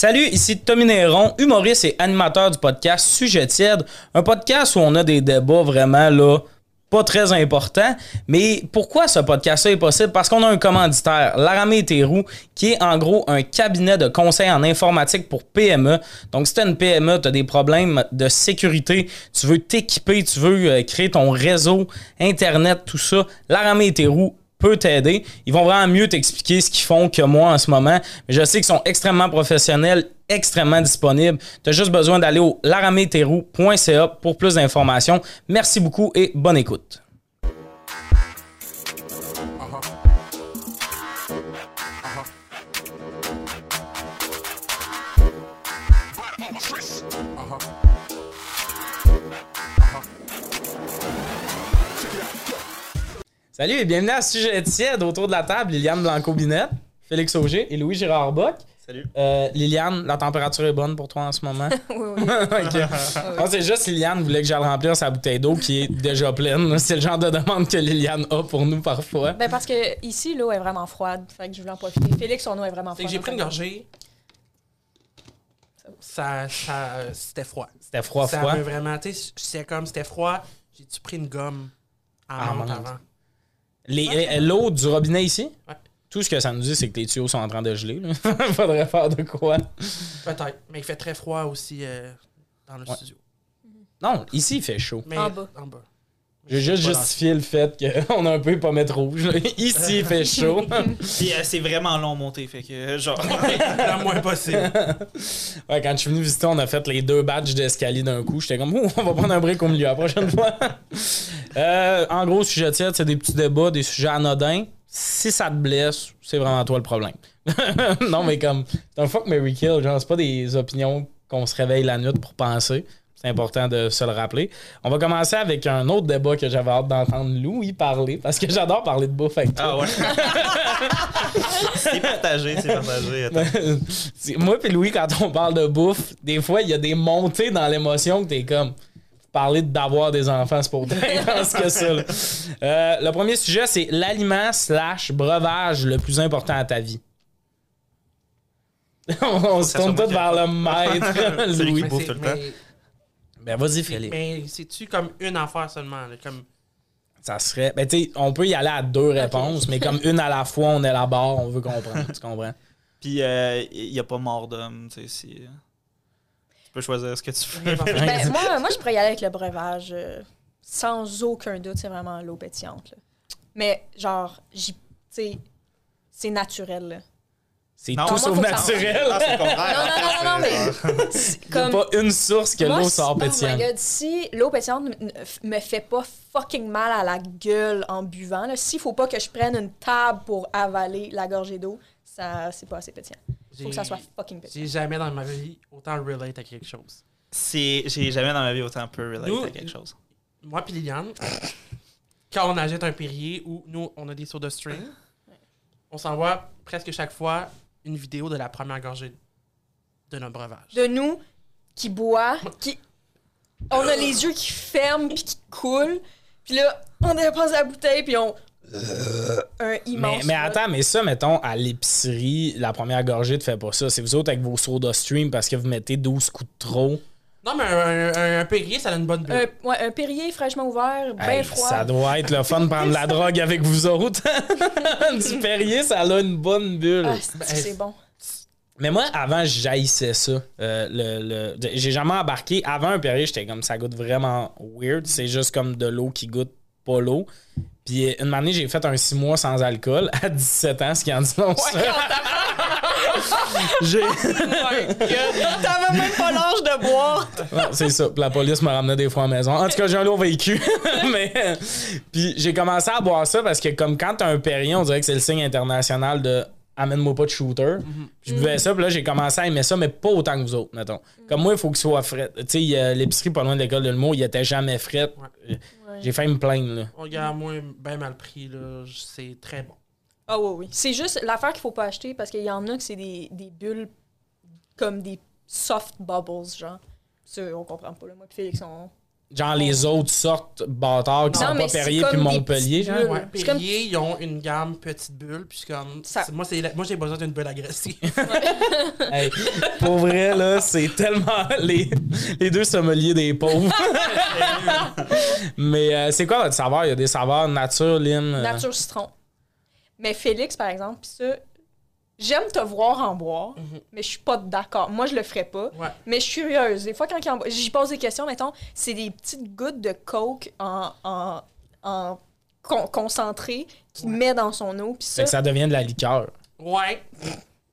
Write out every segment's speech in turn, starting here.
Salut, ici Tommy Néron, humoriste et animateur du podcast Sujet tiède, un podcast où on a des débats vraiment là pas très importants. Mais pourquoi ce podcast-là est possible? Parce qu'on a un commanditaire, Laramé Théroux, qui est en gros un cabinet de conseil en informatique pour PME. Donc, si tu une PME, tu as des problèmes de sécurité, tu veux t'équiper, tu veux euh, créer ton réseau, Internet, tout ça, Laramé Théroux peut t'aider. Ils vont vraiment mieux t'expliquer ce qu'ils font que moi en ce moment. Mais je sais qu'ils sont extrêmement professionnels, extrêmement disponibles. Tu as juste besoin d'aller au larameterou.ca pour plus d'informations. Merci beaucoup et bonne écoute. Salut et bienvenue à Sujet tiède autour de la table. Liliane Blanco-Binette, Félix Auger et Louis Gérard Bock. Salut. Euh, Liliane, la température est bonne pour toi en ce moment? oui, oui. ok. Non, c'est juste Liliane voulait que j'aille remplir sa bouteille d'eau qui est déjà pleine. C'est le genre de demande que Liliane a pour nous parfois. Ben parce que ici, l'eau est vraiment froide. Fait que je voulais en profiter. Félix, son eau est vraiment froide. que j'ai pris une gorgée. Ça, ça, c'était froid. C'était froid, ça froid. m'a vraiment, tu sais, c'est comme, c'était froid. J'ai-tu pris une gomme en Ah, avant? Les- euh, L'eau du robinet ici, Ouais. tout ce que ça nous dit, c'est que les tuyaux sont en train de geler. là. Faudrait faire de quoi? Peut-être. Mais il fait très froid aussi euh, dans le Ouais. studio. Non, ici, il fait chaud. Mais En bas. En bas. J'ai juste justifié le fait qu'on a un peu pas mettre rouge. là. Ici, il fait chaud. Puis euh, c'est vraiment long monté, fait que euh, genre. Le moins possible. Ouais, quand je suis venu visiter, on a fait les deux badges d'escalier d'un coup. J'étais comme, Ouh, on va prendre un break au milieu la prochaine fois. Euh, en gros, sujet tiède, c'est des petits débats, des sujets anodins. Si ça te blesse, c'est vraiment toi le problème. non, mais comme, c'est un fuck Mary Kill. Genre, c'est pas des opinions qu'on se réveille la nuit pour penser. C'est important de se le rappeler. On va commencer avec un autre débat que j'avais hâte d'entendre Louis parler, parce que j'adore parler de bouffe avec toi. Ah ouais. c'est partagé, c'est partagé. Moi et Louis, quand on parle de bouffe, des fois, il y a des montées dans l'émotion que t'es comme. Parler d'avoir des enfants, c'est pas autant intense que ça. là. Euh, le premier sujet, c'est l'aliment slash breuvage le plus important à ta vie. on on se tourne moi vers le maître, Louis. bouffe c'est- tout le temps. mais- Ben vas-y, Félix. Mais c'est-tu comme une affaire seulement? là, comme... Ça serait. Ben tu sais, on peut y aller à deux réponses, mais comme une à la fois, on élabore, on veut comprendre. tu comprends? Puis il n'y a pas mort d'homme, tu sais, si. euh, Tu peux choisir ce que tu veux. Ben, moi, moi, je pourrais y aller avec le breuvage. euh, sans aucun doute, c'est vraiment l'eau pétillante. là. Mais genre, j'y- tu sais, c'est naturel. là. C'est Non, tout sauf naturel. Non, non, non, non, mais c'est Il n'y a comme... pas une source que Moi, l'eau sort Oh my pétillante. God, si l'eau pétillante me- me fait pas fucking mal à la gueule en buvant, là, s'il faut pas que je prenne une table pour avaler la gorgée d'eau, ça c'est pas assez pétillant. Faut que ça J'ai- soit fucking pétillant. J'ai jamais dans ma vie autant relate à quelque chose. C'est- J'ai jamais dans ma vie autant peu relate Nous- à quelque chose. Moi puis Liliane, quand on achète un Perrier ou nous, on a des soda stream, on s'envoie presque chaque fois une vidéo de la première gorgée de notre breuvage. De nous qui boit, qui on a les yeux qui ferment puis qui coulent, puis là on dépense la bouteille puis on un immense. Mais, mais attends, mais ça, mettons, à l'épicerie, la première gorgée te fait pas ça. C'est vous autres avec vos soda stream parce que vous mettez 12 coups de trop. Non, mais un, un- un Perrier, ça a une bonne bulle. un, ouais, un Perrier fraîchement ouvert, bien Hey, froid. ça doit être le fun de prendre la drogue avec vous autres. du Perrier, ça a une bonne bulle. Ah, c'est bon? Mais moi, avant, j'haïssais ça. Euh, le, le- J'ai jamais embarqué. Avant un Perrier, j'étais comme ça goûte vraiment weird. C'est juste comme de l'eau qui goûte pas l'eau. Puis une année, j'ai fait un 6 mois sans alcool à 17 ans, ce qui en dit long. ça. J'ai. T'avais même pas l'âge de boire. Non, c'est ça. Puis la police me ramenait des fois à la maison. En tout cas, j'ai un lourd vécu. Mais. Puis j'ai commencé à boire ça parce que, comme quand t'as un Perrier, on dirait que c'est le signe international de amène-moi pas de shooter. Puis je buvais ça, puis là, j'ai commencé à aimer ça, mais pas autant que vous autres, mettons. Comme moi, il faut qu'il soit frais. Tu sais, l'épicerie pas loin de l'école de l'humour, il était jamais frais. Euh, J'ai failli me plaindre, là. On regarde moins bien mal pris, là. C'est très bon. Ah oui, oui. C'est juste l'affaire qu'il faut pas acheter parce qu'il y en a que c'est des, des bulles comme des soft bubbles, genre. Ça, on comprend pas. Là. Moi et Félix, on, genre les autres sortes bâtards qui Non, sont pas Perrier puis Montpellier, genre. Ouais, comme- ils ont une gamme petite bulle, puis comme. Ça- Moi, moi, j'ai besoin d'une bulle agressive. Hey, pour vrai, là, c'est tellement les, les deux sommeliers des pauvres. Mais euh, c'est quoi votre saveur? Il y a des saveurs nature, lime. Nature citron. Mais Félix, par exemple, pis ça, j'aime te voir en boire, mais je suis pas d'accord. Moi, je le ferais pas. Ouais. Mais je suis curieuse. Des fois, quand il en boit- j'y pose des questions, mettons, c'est des petites gouttes de coke en, en, en con- concentré qu'il met dans son eau. Puis Fait ça, que ça devient de la liqueur. Ouais.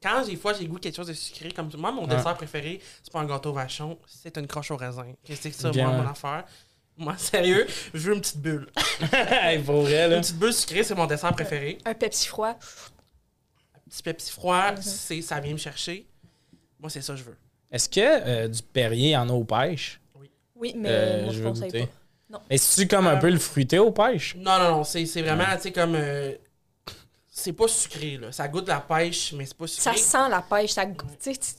Quand des fois j'ai goût quelque chose de sucré, comme moi, mon Ouais. dessert préféré, c'est pas un gâteau vachon, c'est une croche au raisin. Qu'est-ce que c'est ça, moi, mon affaire? Moi, sérieux, je veux une petite bulle. hey, pour vrai, là. Une petite bulle sucrée, c'est mon dessert préféré. un Pepsi froid. Un petit Pepsi froid, Mhm. c'est, ça vient me chercher. Moi, c'est ça que je veux. Est-ce que euh, du Perrier en eau pêche? Oui, mais Euh, moi, je je veux conseille goûter. pas. Non. Mais c'est-tu comme un peu le fruité aux pêches? Non, non, non, c'est, c'est vraiment, tu sais, comme. C'est pas sucré, là. Ça goûte la pêche, mais c'est pas Ça sucré. sent la pêche. Ça, goûte-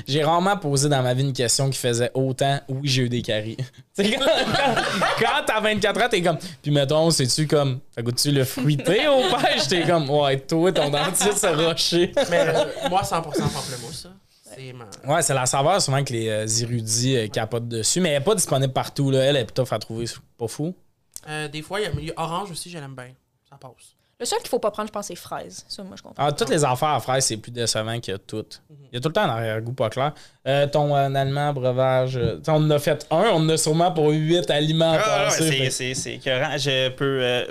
J'ai rarement posé dans ma vie une question qui faisait autant oui, j'ai eu des caries. Quand, quand- quand t'as 24 ans, t'es comme. Puis mettons, c'est-tu comme. Ça goûte-tu le fruité aux pêches? T'es comme. Ouais, toi, ton dentiste se rocher. Mais euh, moi, 100% pamplemousse, ça. C'est ma. Ouais, c'est la saveur souvent que les euh, érudits euh, capotent dessus, mais elle est pas disponible partout. Là. Elle est plutôt à trouver, c'est pas fou. Euh, des fois, il y a- il y, a orange aussi, je l'aime bien. Ça passe. Le seul qu'il faut pas prendre, je pense, c'est fraise. Ça, moi, je comprends. Ah, toutes les affaires à fraises, c'est plus décevant que toutes. Il y a tout le temps un arrière-goût pas clair. Euh, ton euh, allemand breuvage, euh, on en a fait un, on en a sûrement pour huit aliments Ah, ouais, c'est- écœurant. Je peux euh,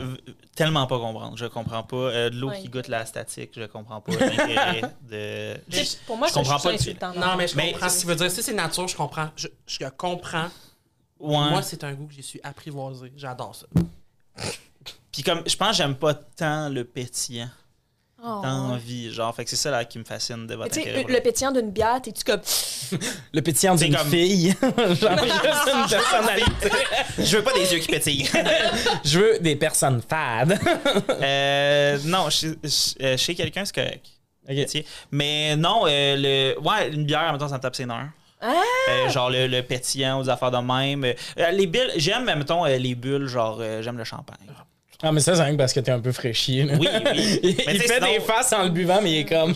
tellement pas comprendre. Je comprends pas. Euh, de l'eau Ouais. qui goûte la statique, je comprends pas l'intérêt de. Sais, pour moi, je comprends pas insultant. Non, mais je Mais- comprends. Ce qui veut dire, si c'est nature, je comprends. Je, je comprends. Ouais. Moi, c'est un goût que j'ai su apprivoiser. J'adore ça. Puis comme, je pense que j'aime pas tant le pétillant. Oh, Tant envie. Genre, fait que c'est ça là qui me fascine de votre Tu sais, le pétillant d'une bière, t'es-tu comme. Le pétillant d'une comme- fille. Genre, juste une personnalité. Je veux pas des yeux qui pétillent. Je veux des personnes fades. euh, non, chez, chez- euh, quelqu'un, c'est correct. Ok. Pétiller. Mais non, euh, le, ouais, une bière, en même temps, ça me tape ses nerfs. Ah! Euh, genre le, le pétillant aux affaires de même. Euh, les bulles, j'aime, mettons, euh, les bulles, genre, euh, j'aime le champagne. Ah, mais ça, c'est rien que parce que t'es un peu fraîchier. là. Oui, oui. il fait sinon- des faces en le buvant, mais il est comme.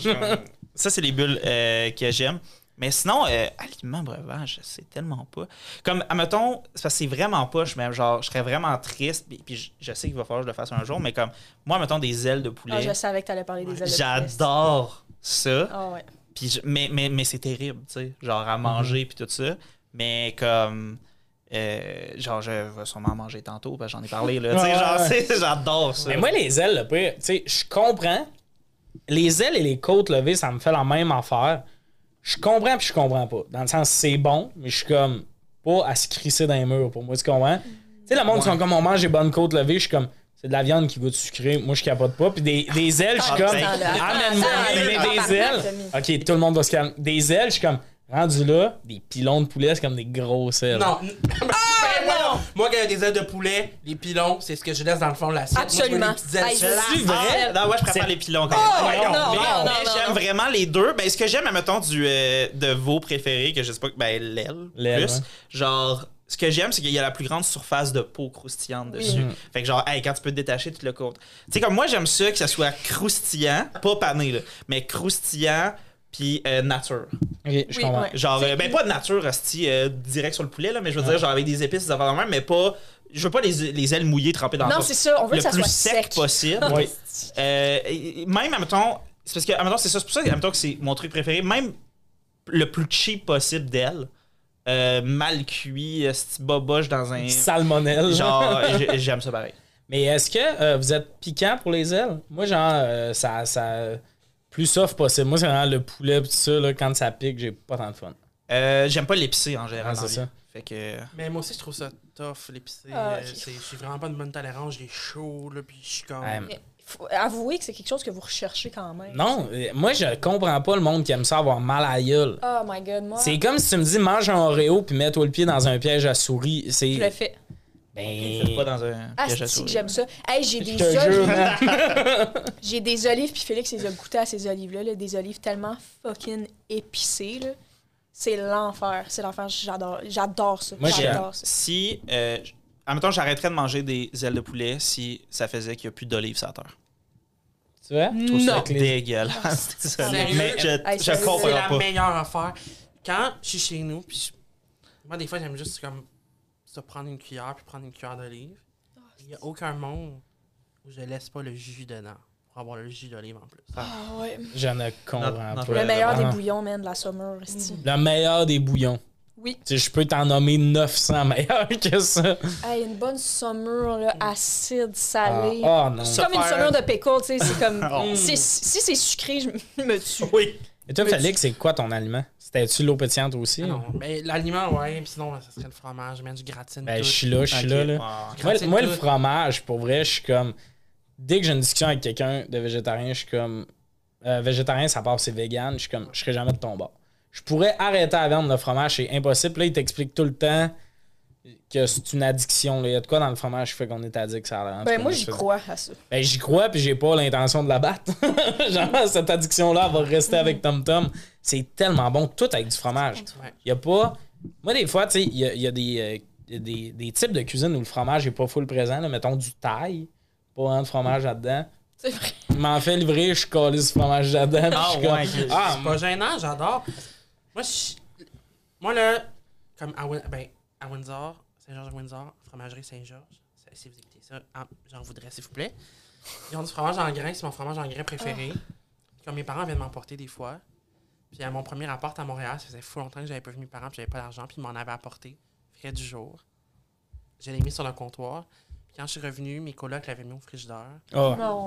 Ça, c'est les bulles euh, que j'aime. Mais sinon, euh, aliment breuvage, je sais tellement pas. Comme, admettons, c'est parce que c'est vraiment poche, mais genre, je serais vraiment triste, puis, puis je, je sais qu'il va falloir que je le fasse un jour, mais comme, moi, mettons des ailes de poulet, Ah, je savais que t'allais parler des ailes de poulet. j'adore ça. Ah ouais. Puis je- mais, mais, mais c'est terrible, tu sais, genre à manger puis tout ça. Mais comme, euh, genre, je vais sûrement manger tantôt, parce que j'en ai parlé, là. Tu sais, Ouais, genre, ouais. j'adore ça. Mais moi, les ailes, le pire, tu sais, je comprends. Les ailes et les côtes levées, ça me fait la même affaire. Je comprends puis je comprends pas. Dans le sens, c'est bon, mais je suis comme pas à se crisser dans les murs pour moi, tu comprends? Tu sais, le monde qui sont comme on mange des bonnes côtes levées, je suis comme c'est de la viande qui goûte sucré. Moi, je capote pas. Puis des, des ailes, je suis Ah, comme ben, amène-moi des ailes. Ok, tout le monde doit se calmer. Des ailes, je suis comme rendu là, des pilons de poulet, c'est comme des grosses ailes. Non. Ben, moi, moi, quand il y a des ailes de poulet, les pilons, c'est ce que je laisse dans le fond de l'assiette. Moi, je veux Absolument. petites ailes C'est vrai? Ah, non, ouais, je préfère les pilons quand même. Oh, Ouais, non, mais, non, mais non, j'aime non. vraiment les deux. Ben, ce que j'aime, mettons, du, euh, de vos préférés, que je sais pas, ben, l'aile. L'aile, plus. ouais. Genre, ce que j'aime, c'est qu'il y a la plus grande surface de peau croustillante dessus. Fait que, genre, hey, quand tu peux te détacher, tu le côte. Tu sais, comme moi, j'aime ça, que ça soit croustillant, pas pané, là, mais croustillant, puis euh, nature. Ok, je Oui, comprends. ouais. Genre, euh, ben, pas de nature, hostie, euh, direct sur le poulet, là, mais je veux dire, genre, avec des épices, des affaires même, mais pas. Je veux pas les, les ailes mouillées trempées dans Non, la sauce c'est ça. On veut le que ça plus soit sec, sec. possible. Oui. Euh, et- et même, admettons, c'est parce que, admettons, c'est ça, c'est pour ça admettons, que c'est mon truc préféré, même le plus cheap possible euh, mal cuit, euh, boboche dans un. Salmonelle. Genre, j'ai- j'aime ça pareil. Mais est-ce que euh, vous êtes piquant pour les ailes? Moi, genre, euh, ça, ça. Plus soft possible. Moi, c'est vraiment le poulet et tout ça, là, quand ça pique, j'ai pas tant de fun. Euh, j'aime pas l'épicé en général. Ah, c'est ça. Fait que. Mais moi aussi, je trouve ça tough, l'épicé. Ah, Euh, J'ai vraiment pas de bonne tolérance. J'ai chaud, là, puis je suis comme. Mais faut avouer que c'est quelque chose que vous recherchez quand même. Non, euh, moi, je comprends pas le monde qui aime ça avoir mal à la gueule. Oh my god, moi, C'est comme si tu me dis mange un Oreo puis mets-toi le pied dans un piège à souris. C'est. je le fais. Pas dans un Ah, c'est que j'aime ça? Hey, j'ai Je des olives. J'ai des olives, puis Félix les a goûté à ces olives-là, là, des olives tellement fucking épicées. Là. C'est l'enfer. C'est l'enfer. J'adore. J'adore ça. Moi, J'adore ça. Si, euh, admettons, j'arrêterais de manger des ailes de poulet si ça faisait qu'il n'y a plus d'olives sur la terre. Tu vois? Je trouve ça Non. dégueulasse. Sérieux? Mais je, Hey, je sérieux? C'est comprends la pas. meilleure affaire. Quand je suis chez nous, puis je- moi, des fois, j'aime juste comme ça, prendre une cuillère, puis prendre une cuillère d'olive. Il n'y a aucun monde où je laisse pas le jus dedans pour avoir le jus d'olive en plus. Ah ouais. Je ne comprends pas. Le meilleur des Ah. bouillons, man, de la summer. esti. Le meilleur des bouillons. Oui. Tu sais, je peux t'en nommer 900 meilleurs que ça. Hey, une bonne summer, là, acide, salé. Ah, ah, non. C'est comme une summer de pickle, tu sais. C'est comme. Oh. Si c'est sucré, je me tue. Oui. Et toi, Félix, c'est quoi ton aliment? C'était-tu l'eau pétillante aussi? Ah non, mais l'aliment, ouais, puis sinon, ça serait le fromage, même du gratine. Ben, je suis là, je suis là. Moi, Gratine moi, le fromage, pour vrai, je suis comme. Dès que j'ai une discussion avec quelqu'un de végétarien, je suis comme. euh, végétarien, ça part, c'est vegan. Je suis comme. Je serai jamais de ton bord. Je pourrais arrêter la viande, le fromage, c'est impossible. Là, il t'explique tout le temps que c'est une addiction. là. Il y a de quoi dans le fromage qui fait qu'on est addict, ça a Ben, moi, je j'y fais- crois à ça. Ben, j'y crois, puis j'ai pas l'intention de la battre. Genre, cette addiction-là va rester avec Tom Tom. C'est tellement bon, tout avec du fromage. Il y a pas. Moi, des fois, tu sais, il y a, il y a des, euh, il y a des, des types de cuisine où le fromage est pas full présent. là. Mettons du taille, pas vraiment de fromage là-dedans. C'est vrai. Il m'en fait livrer, je colle du fromage là-dedans. Ah, je suis comme, ouais, ok. ah, C'est pas gênant, j'adore. Moi, je- moi, là, comme Win- ben, à Windsor, Saint-Georges-Windsor, fromagerie Saint-Georges, si vous écoutez ça, ah, j'en voudrais, s'il vous plaît. Ils ont du fromage en grains, c'est mon fromage en grains préféré. Comme mes parents viennent m'emporter des fois. Puis à mon premier appart à Montréal, ça faisait fou longtemps que j'avais pas vu mes parents, puis j'avais pas d'argent, puis ils m'en avaient apporté. Frais du jour. Je l'ai mis sur le comptoir. Puis quand je suis revenu, mes colocs l'avaient mis au frigidaire. ah. Non.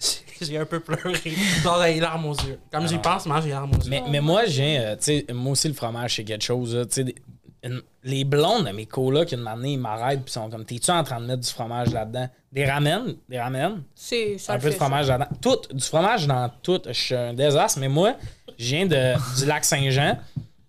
j'ai un peu pleuré. Genre, les larmes aux yeux. Comme j'y pense, moi, j'ai larmes aux yeux. Mais, mais moi, j'ai. euh, tu sais, moi aussi, le fromage, c'est quelque chose. tu sais, une- les blondes de mes colocs, une année, ils m'arrêtent puis sont comme T'es-tu en train de mettre du fromage là-dedans? Des ramen, des ramen, C'est ça. un peu de fromage là-dedans. Tout, du fromage dans tout. Je suis un désastre, mais moi, je viens de, du lac Saint-Jean.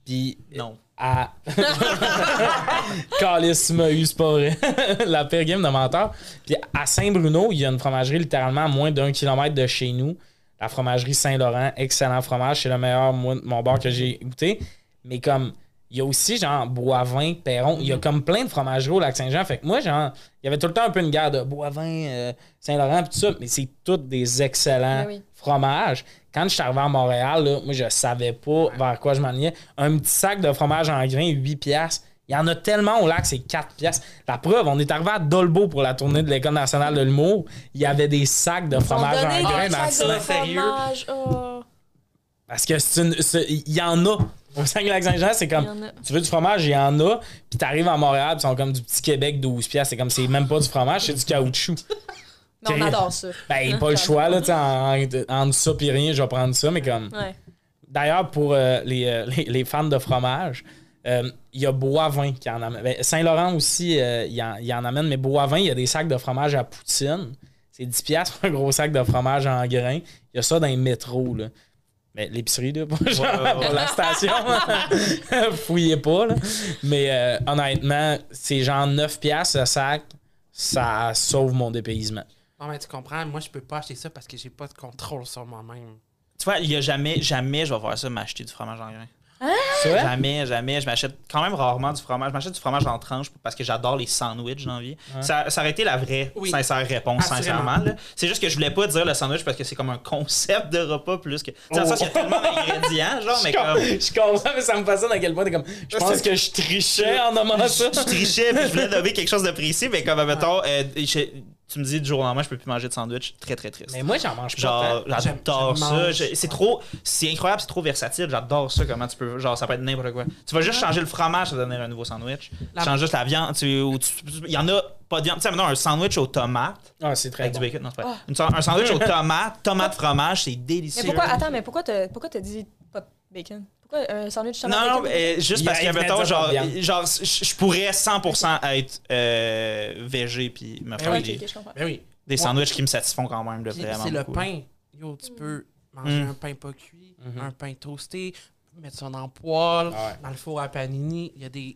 Puis Non. à. Calice, tu m'as eu, c'est pas vrai. La pire game de menteur. Puis à Saint-Bruno, il y a une fromagerie littéralement à moins d'un kilomètre de chez nous. La fromagerie Saint-Laurent, excellent fromage. C'est le meilleur, moi, de mon bar que j'ai goûté. Mais comme, il y a aussi genre Boivin, Perron. Il y a comme plein de fromageries au lac Saint-Jean. Fait que moi, genre, il y avait tout le temps un peu une guerre de Boivin, euh, Saint-Laurent, puis tout ça. Mais c'est tous des excellents Ben oui. fromages. Quand je suis arrivé à Montréal, là, moi, je savais pas vers quoi je m'enlignais. Un petit sac de fromage en grains, 8 piastres. Il y en a tellement au lac, c'est 4 piastres. La preuve, on est arrivé à Dolbeau pour la tournée de l'École nationale de l'humour. Il y avait des sacs de fromage en grains dans de sérieux? Oh. Parce que c'est une. Il y en a. Au Saint-Lac-Saint-Jean, c'est comme. Y. Tu veux du fromage, il y en a. Puis t'arrives à Montréal, puis ils sont comme du petit Québec 12 piastres. C'est comme, c'est même pas du fromage, c'est du caoutchouc. Mais on adore ça. Ben, pas le choix, là. En, en, entre ça pis rien, je vais prendre ça, mais comme. Ouais. D'ailleurs, pour euh, les, euh, les, les fans de fromage, euh, il y a Boivin qui en amène. Ben, Saint-Laurent aussi, il, en, il en amène, mais Boivin, il y a des sacs de fromage à poutine. C'est 10$ piastres pour un gros sac de fromage en grains. Il y a ça dans les métros, là. Mais l'épicerie, là, pas genre ouais, ouais. pas la station. Fouillez pas, là. Mais euh, honnêtement, c'est genre 9$ piastres ce sac. Ça sauve mon dépaysement. Non, mais tu comprends, moi, je peux pas acheter ça parce que j'ai pas de contrôle sur moi-même. Tu vois, il y a jamais, jamais je vais faire ça, m'acheter du fromage en grains. Jamais, jamais. Je m'achète quand même rarement du fromage. Je m'achète du fromage en tranches parce que j'adore les sandwichs dans la vie. Ça, ça aurait été la vraie, Oui. sincère réponse, Assurément. sincèrement. C'est juste que je voulais pas dire le sandwich parce que c'est comme un concept de repas plus que. Sens y a tellement d'ingrédients, genre, mais je, com- comme. je comprends, mais ça me fascine à quel point t'es comme. Je pense que je trichais en nommant ça. Je trichais puis je voulais nommer quelque chose de précis, mais comme, mettons, euh, je- tu me dis du jour au lendemain, je peux plus manger de sandwich. Très, très triste. Mais moi, j'en mange pas. Genre, j'adore ça. C'est trop. C'est incroyable, c'est trop versatile. J'adore ça. Comment tu peux. Genre, ça peut être n'importe quoi. Tu vas juste changer le fromage, ça va donner un nouveau sandwich. La- Tu changes juste la viande. tu- ou tu- Il y en a pas de viande. Tu sais, maintenant, un sandwich aux tomates. Ah, c'est très Avec bon. du bacon, non, c'est pas. Sa- un sandwich aux tomates, tomate fromage, c'est délicieux. Mais pourquoi, attends, mais pourquoi t'as pourquoi t'as dit pas de bacon? Pourquoi un sandwich tomate Non, non, euh, juste parce y que, mettons, genre, genre je pourrais 100% être euh, végé puis me faire Ok, des. Ben oui. des sandwichs qui me satisfont quand même de vraiment. C'est le pain. Yo, tu peux manger Mm. un pain pas cuit, Mhm. un pain toasté, mettre ça dans le poêle, Ah ouais. dans le four à panini. Il y a des.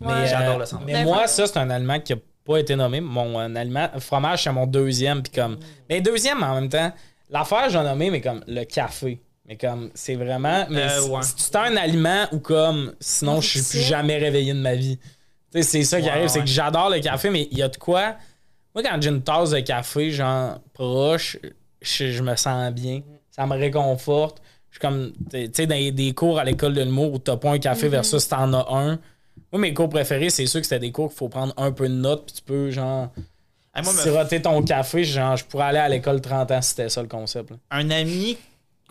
Mais, Ouais. J'adore euh, le sandwich. Mais moi, ça, c'est un aliment qui a pas été nommé. Mon euh, aliment, fromage, c'est mon deuxième. Puis comme. Mais deuxième, en même temps, l'affaire, j'ai nommé, mais comme le café. Mais comme, c'est vraiment. Mais Euh, si- ouais. si c'est un aliment ou comme, sinon, je suis plus jamais réveillé de ma vie. Tu sais, c'est ça qui Ouais, arrive, c'est que j'adore le café, mais il y a de quoi? Moi, quand j'ai une tasse de café, genre, proche, je, je me sens bien. Ça me réconforte. Je suis comme, tu sais, dans des cours à l'école de l'humour où t'as pas un café versus t'en as un. Moi, mes cours préférés, c'est sûr que c'était des cours qu'il faut prendre un peu de notes, puis tu peux, genre, Hey, moi, me- siroter ton café. Genre, je pourrais aller à l'école 30 ans si c'était ça le concept. là. un ami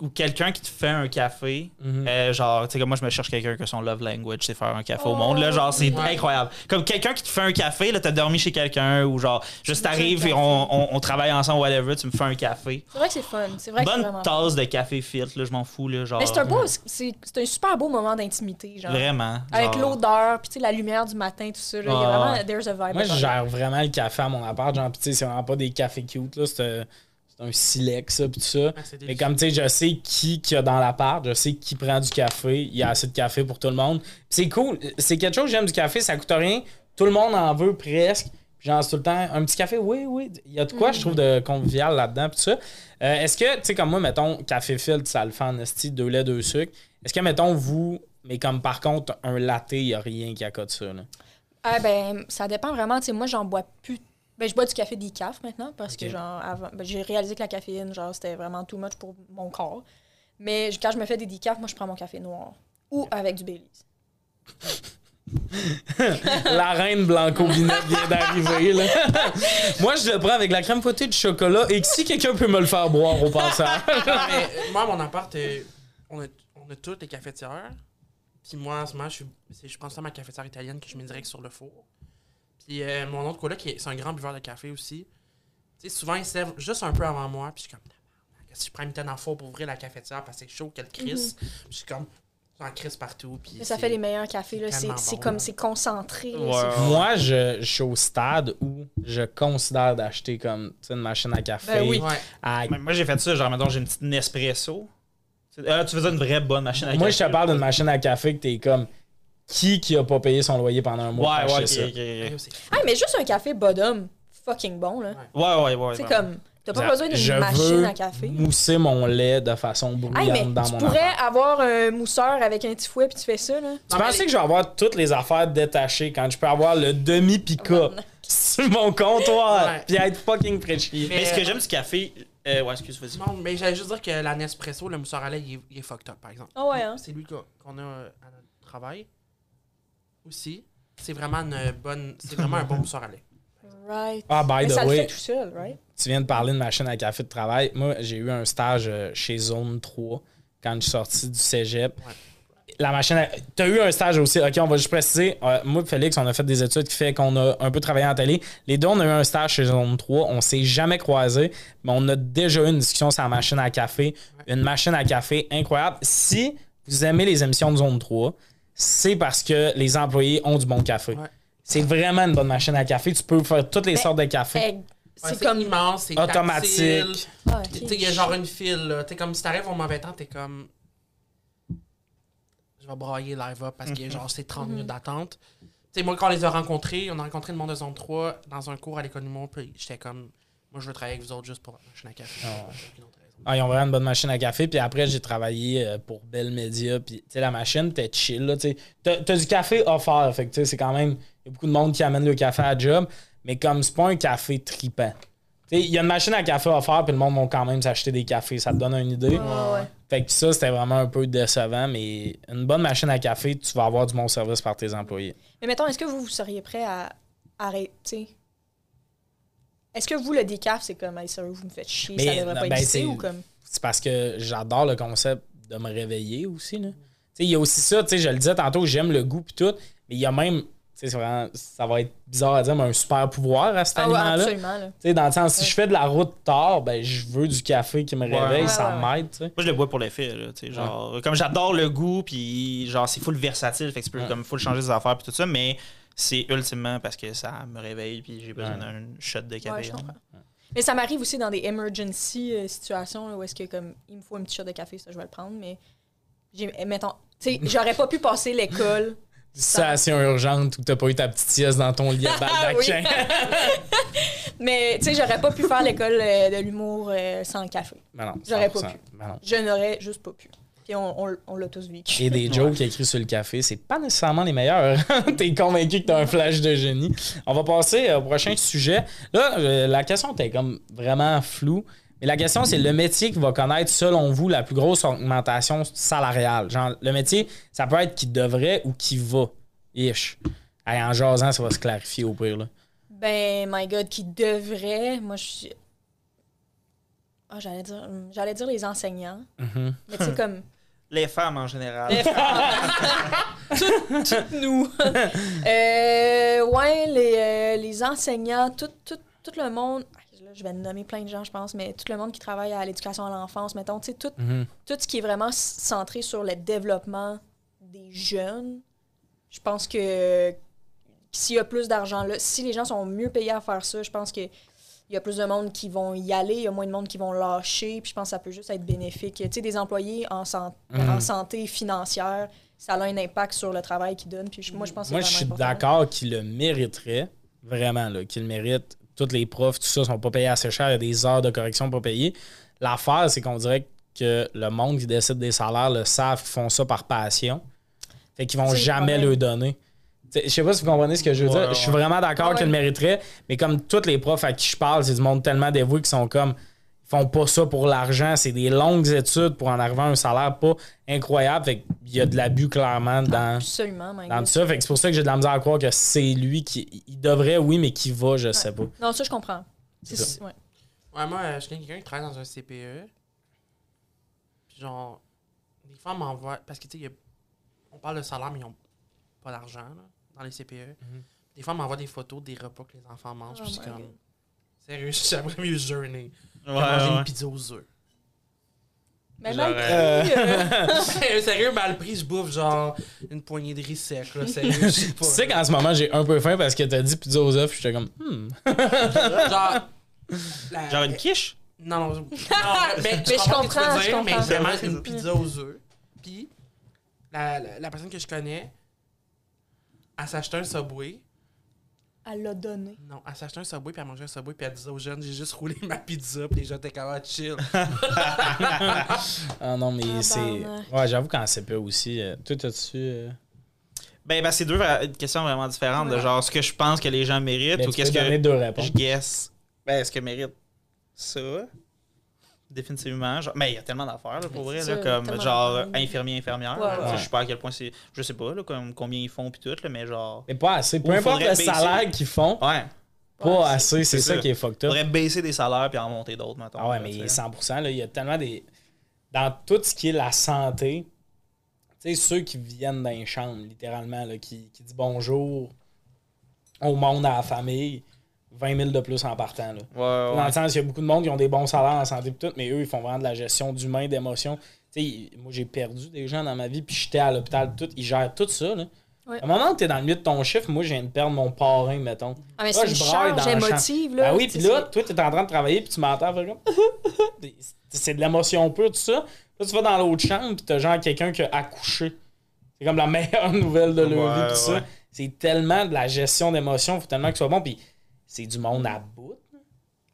ou quelqu'un qui te fait un café, Mhm. euh, genre, tu sais, comme moi, je me cherche quelqu'un que son love language, c'est faire un café au Oh. monde, là, genre, c'est Ouais. incroyable. Comme quelqu'un qui te fait un café, là, t'as dormi chez quelqu'un, ou genre, juste t'arrives et on, on, on travaille ensemble, whatever, tu me fais un café. C'est vrai que c'est fun. C'est vrai que c'est Bonne vraiment. tasse de café filtre, là, je m'en fous, là, genre. Mais c'est un beau, c'est c'est un super beau moment d'intimité, genre. Vraiment. Avec genre. l'odeur, puis tu sais, la lumière du matin, tout ça. là, Il y a vraiment, there's a vibe. Moi, je gère vraiment le café à mon appart. Genre, pis tu sais, c'est vraiment pas des cafés cute, là. C'est c'est un silex, ça, pis tout ça. Ah, Mais comme, tu sais, je sais qui qu'il y a dans l'appart, je sais qui prend du café. Il y a assez de café pour tout le monde. C'est cool. C'est quelque chose, j'aime du café, ça coûte rien. Tout le monde en veut presque. Puis genre, tout le temps, un petit café, oui, oui. Il y a de quoi, je trouve, de convivial là-dedans, pis tout ça. Euh, Est-ce que, tu sais, comme moi, mettons, café filtre, ça le fait en esti, deux laits, deux sucres. Est-ce que, mettons, vous, mais comme par contre, un latte, il y a rien qui accote ça, là? Ah ben, ça dépend vraiment. Tu sais, moi, j'en bois plus. Ben, je bois du café decaf maintenant parce que, genre, avant, ben, j'ai réalisé que la caféine, genre, c'était vraiment too much pour mon corps. Mais quand je me fais des decaf, moi, je prends mon café noir ou avec du Baileys. La reine Blanco Binette vient d'arriver. là. Moi, je le prends avec la crème fouettée de chocolat et que si quelqu'un peut me le faire boire au passage. Non, mais moi, à mon appart, on, a, on a toutes les cafetières. Puis moi, en ce moment, je, suis- je prends ça ma cafetière italienne que je mets direct sur le four. Puis euh, mon autre est- c'est un grand buveur de café aussi. Tu sais, souvent, il se lève juste un peu avant moi. Puis je suis comme, si je prends une tonne en four pour ouvrir la cafetière parce que c'est chaud qu'elle crisse. Puis je suis comme, j'en crisse partout. Puis Mais ça fait les meilleurs cafés, là. C'est bon, comme, c'est concentré. Ouais. Moi, je, je suis au stade où je considère d'acheter comme tu sais, une machine à café. Ben oui. Ouais. à- Mais Moi, j'ai fait ça, genre, mettons, j'ai une petite Nespresso. Euh, tu faisais une vraie bonne machine à Moi, café? je te parle d'une machine à café que t'es comme qui qui a pas payé son loyer pendant un mois Ouais, ouais, acheter ok, ça? ok, ok. C'est fou. Ah, mais juste un café bottom, fucking bon, là. Ouais, ouais, ouais. C'est ouais. comme, t'as pas besoin Je d'une machine veux à café. mousser mon lait de façon Hey, bruyante mais dans tu mon pourrais appart. avoir un mousseur avec un petit fouet puis tu fais ça, là. Tu Non, pensais mais- que je vais avoir toutes les affaires détachées quand je peux avoir le demi-pica sur mon comptoir Ouais. puis être fucking de chier? Mais ce que j'aime du café? Euh, ouais, excuse, vas-y. Non, mais j'allais juste dire que la Nespresso, le mousseur à lait, il est, il est fucked up, par exemple. Ah ouais, hein? C'est lui qu'on qu'on a euh, à notre travail aussi. C'est vraiment une bonne. C'est vraiment un bon à lait. Right. Ah, by Mais the ça le way, fait tout seul, right? tu viens de parler de machine à café de travail. Moi, j'ai eu un stage euh, chez Zone 3 quand je suis sorti du cégep. Ouais. La machine à... T'as eu un stage aussi. OK, on va juste préciser. Euh, moi et Félix, on a fait des études qui fait qu'on a un peu travaillé en télé. Les deux, on a eu un stage chez Zone 3. On s'est jamais croisés, mais on a déjà eu une discussion sur la machine à café. Une machine à café incroyable. Si vous aimez les émissions de Zone 3, c'est parce que les employés ont du bon café. Ouais. C'est vraiment une bonne machine à café. Tu peux faire toutes les Mais- sortes de café. Ouais, c'est comme. immense, c'est Automatique. Ah, ok. Tu sais, il y a genre une file, là. T'es comme si t'arrives au mauvais temps, t'es comme. Je vais brailler live up parce que genre c'est 30 minutes d'attente. Tu sais, moi, quand on les a rencontrés, on a rencontré le monde de zone 3 dans un cours à l'école du monde, puis j'étais comme. Moi, je veux travailler avec vous autres juste pour votre machine à café. Raison. Ah, ils ont vraiment une bonne machine à café. Puis après, j'ai travaillé euh, pour Bell Media. Puis, tu sais, la machine, t'es chill, là, tu. T'as t'as du café offert. Fait que, tu sais, c'est quand même... Il y a beaucoup de monde qui amène le café à job. Mais comme c'est pas un café tripant. Tu sais, il y a une machine à café offert, puis le monde va quand même s'acheter des cafés. Ça te donne une idée. Ouais, ouais. Fait que ça, c'était vraiment un peu décevant. Mais une bonne machine à café, tu vas avoir du bon service par tes employés. Mais mettons, est-ce que vous, vous seriez prêt à arrêter? Est-ce que vous, le décaf, c'est comme, hey, sérieux, vous me faites chier, Mais, ça devrait non, pas ben, exister c'est- ou comme? c'est parce que j'adore le concept de me réveiller aussi. là. Tu sais, Il y a aussi ça, tu sais, je le disais tantôt, j'aime le goût puis tout, mais il y a même, tu sais, c'est vraiment, ça va être bizarre à dire, mais un super pouvoir à cet Ah ouais, aliment-là. absolument, là. Tu sais, dans le sens, si je fais de la route tard, ben, je veux du café qui me réveille, Ouais, ça m'aide, tu sais. Moi, je le bois pour l'effet, là, tu sais, genre, comme j'adore le goût, puis genre, c'est full versatile, fait que tu peux Ouais. comme full changer des affaires, puis tout ça, mais c'est ultimement parce que ça me réveille, puis j'ai besoin Ouais. d'un shot de café. hein. Mais ça m'arrive aussi dans des emergency euh, situations là, où est-ce que comme il me faut un petit shot de café, ça je vais le prendre, mais j'ai mettons, tu sais, j'aurais pas pu passer l'école Situation urgente où t'as pas eu ta petite sieste dans ton lit à baldachin. Mais tu sais, j'aurais pas pu faire l'école euh, de l'humour euh, sans le café. Ben non, J'aurais pas 100%. pu. Ben non. Je n'aurais juste pas pu. Puis on, on- on l'a tous vécu. Et des jokes écrits sur le café, c'est pas nécessairement les meilleurs. T'es convaincu que t'as un flash de génie. On va passer au prochain sujet. Là, euh, la question était comme vraiment floue. Mais la question, c'est le métier qui va connaître, selon vous, la plus grosse augmentation salariale. Genre, le métier, ça peut être qui devrait ou qui va. Ish. Hey, en jasant, ça va se clarifier au pire. Là. Ben, my God, qui devrait? Moi, je suis. Ah, j'allais dire, j'allais dire les enseignants. Mhm. Mais tu sais, comme. Les femmes en général. toutes, toutes nous. euh, ouais, les, euh, les enseignants, tout, tout, tout le monde. ah, je vais nommer plein de gens, je pense, mais tout le monde qui travaille à l'éducation à l'enfance, mettons, tu sais, tout, Mhm. tout ce qui est vraiment centré sur le développement des jeunes, je pense que s'il y a plus d'argent là, si les gens sont mieux payés à faire ça, je pense que il y a plus de monde qui vont y aller, il y a moins de monde qui vont lâcher, puis je pense que ça peut juste être bénéfique. Tu sais, des employés en, san- Mhm. en santé financière, ça a un impact sur le travail qu'ils donnent, puis moi, je pense que Moi, je suis d'accord qu'il le mériterait. Vraiment, là, qu'il le mérite. Tous les profs, tout ça, sont pas payés assez cher. Il y a des heures de correction pas payées. L'affaire, c'est qu'on dirait que le monde qui décide des salaires le savent qu'ils font ça par passion. Fait qu'ils vont jamais le donner. Je sais pas si vous comprenez ce que je veux Ouais, dire. ouais. Je suis vraiment d'accord Ouais. qu'il le mériterait, mais comme tous les profs à qui je parle, c'est du monde tellement dévoué qui sont comme ils font pas ça pour l'argent, c'est des longues études pour en arriver à un salaire pas incroyable. Fait qu'il y a de l'abus clairement dans Absolument, dans ça. Fait que c'est pour ça que j'ai de la misère à croire que c'est lui qui. Il devrait, oui, mais qui va, je sais pas. Non, ça, je comprends. Ouais. Ouais, moi, je connais quelqu'un qui travaille dans un CPE. Puis genre, des fois, on m'envoie. Parce que, tu sais, il a- on parle de salaire, mais ils n'ont pas d'argent, là, dans les CPE. Des fois, on m'envoie des photos des repas que les enfants mangent. Oh puis c'est my comme. Sérieux, j'aimerais mieux jeûner. Ouais, manger ouais. une pizza aux œufs. Mais là, euh, euh, sérieux, le prix, je bouffe genre une poignée de riz sec, là. Sérieux, je sais pas. Tu sais qu'en ce moment, j'ai un peu faim parce que t'as dit pizza aux œufs. J'étais comme, hmm. genre. la- Genre une quiche? Non, non, non, mais, Mais je comprends, je mais comprends. vraiment C'est une pizza aux œufs. Puis, la, la, la personne que je connais, elle s'achetait un Subway. elle l'a donné. Non, elle s'achetait un Subway, puis elle mangeait un Subway, puis elle disait aux jeunes, j'ai juste roulé ma pizza, puis les gens étaient comme Ah, chill. Ah non, mais Ah, c'est. barnac. Ouais, j'avoue qu'en CPE aussi. euh, toi, t'as-tu. euh, Ben, ben c'est deux questions vraiment différentes. De genre, ce que je pense que les gens méritent ben, ou qu'est-ce que deux réponses. je guess. Ben, est-ce que mérite ça? Définitivement. Genre, mais il y a tellement d'affaires, là, pour vrai. Là, comme genre infirmier, infirmière. Ouais, ouais. Je sais pas à quel point c'est. Je sais pas, là, comme, combien ils font, puis tout, là, mais genre. Mais pas assez. Peu importe le baisser. salaire qu'ils font, Ouais. pas assez. C'est ça ça. qui est fucked up. Faudrait baisser des salaires puis en monter d'autres, maintenant. Ah ouais, mais 100%, là, il y a tellement des. Dans tout ce qui est la santé, tu sais, ceux qui viennent d'un chambre, littéralement, là, qui, qui dit bonjour au monde, à la famille, 20 000 de plus en partant. Là. Ouais, Dans ouais. le sens, il y a beaucoup de monde qui ont des bons salaires en santé, pis tout, mais eux, ils font vraiment de la gestion d'humain, d'émotions. Tu sais, moi, j'ai perdu des gens dans ma vie, puis j'étais à l'hôpital, tout. Ils gèrent tout ça. Là. Ouais. À un moment où tu es dans le milieu de ton chiffre, moi, je viens de perdre mon parrain, mettons. Ah, mais Là, c'est une je braille charge dans le champ. émotive, là. Ben oui, puis là, toi, t'es en train de travailler, puis tu m'entends faire comme. c'est de l'émotion pure, tout ça. Là, tu vas dans l'autre chambre, puis t'as genre quelqu'un qui a accouché. C'est comme la meilleure nouvelle de leur Ouais, vie, tout ça. C'est tellement de la gestion d'émotions, faut tellement que ce soit bon, puis c'est du monde à bout.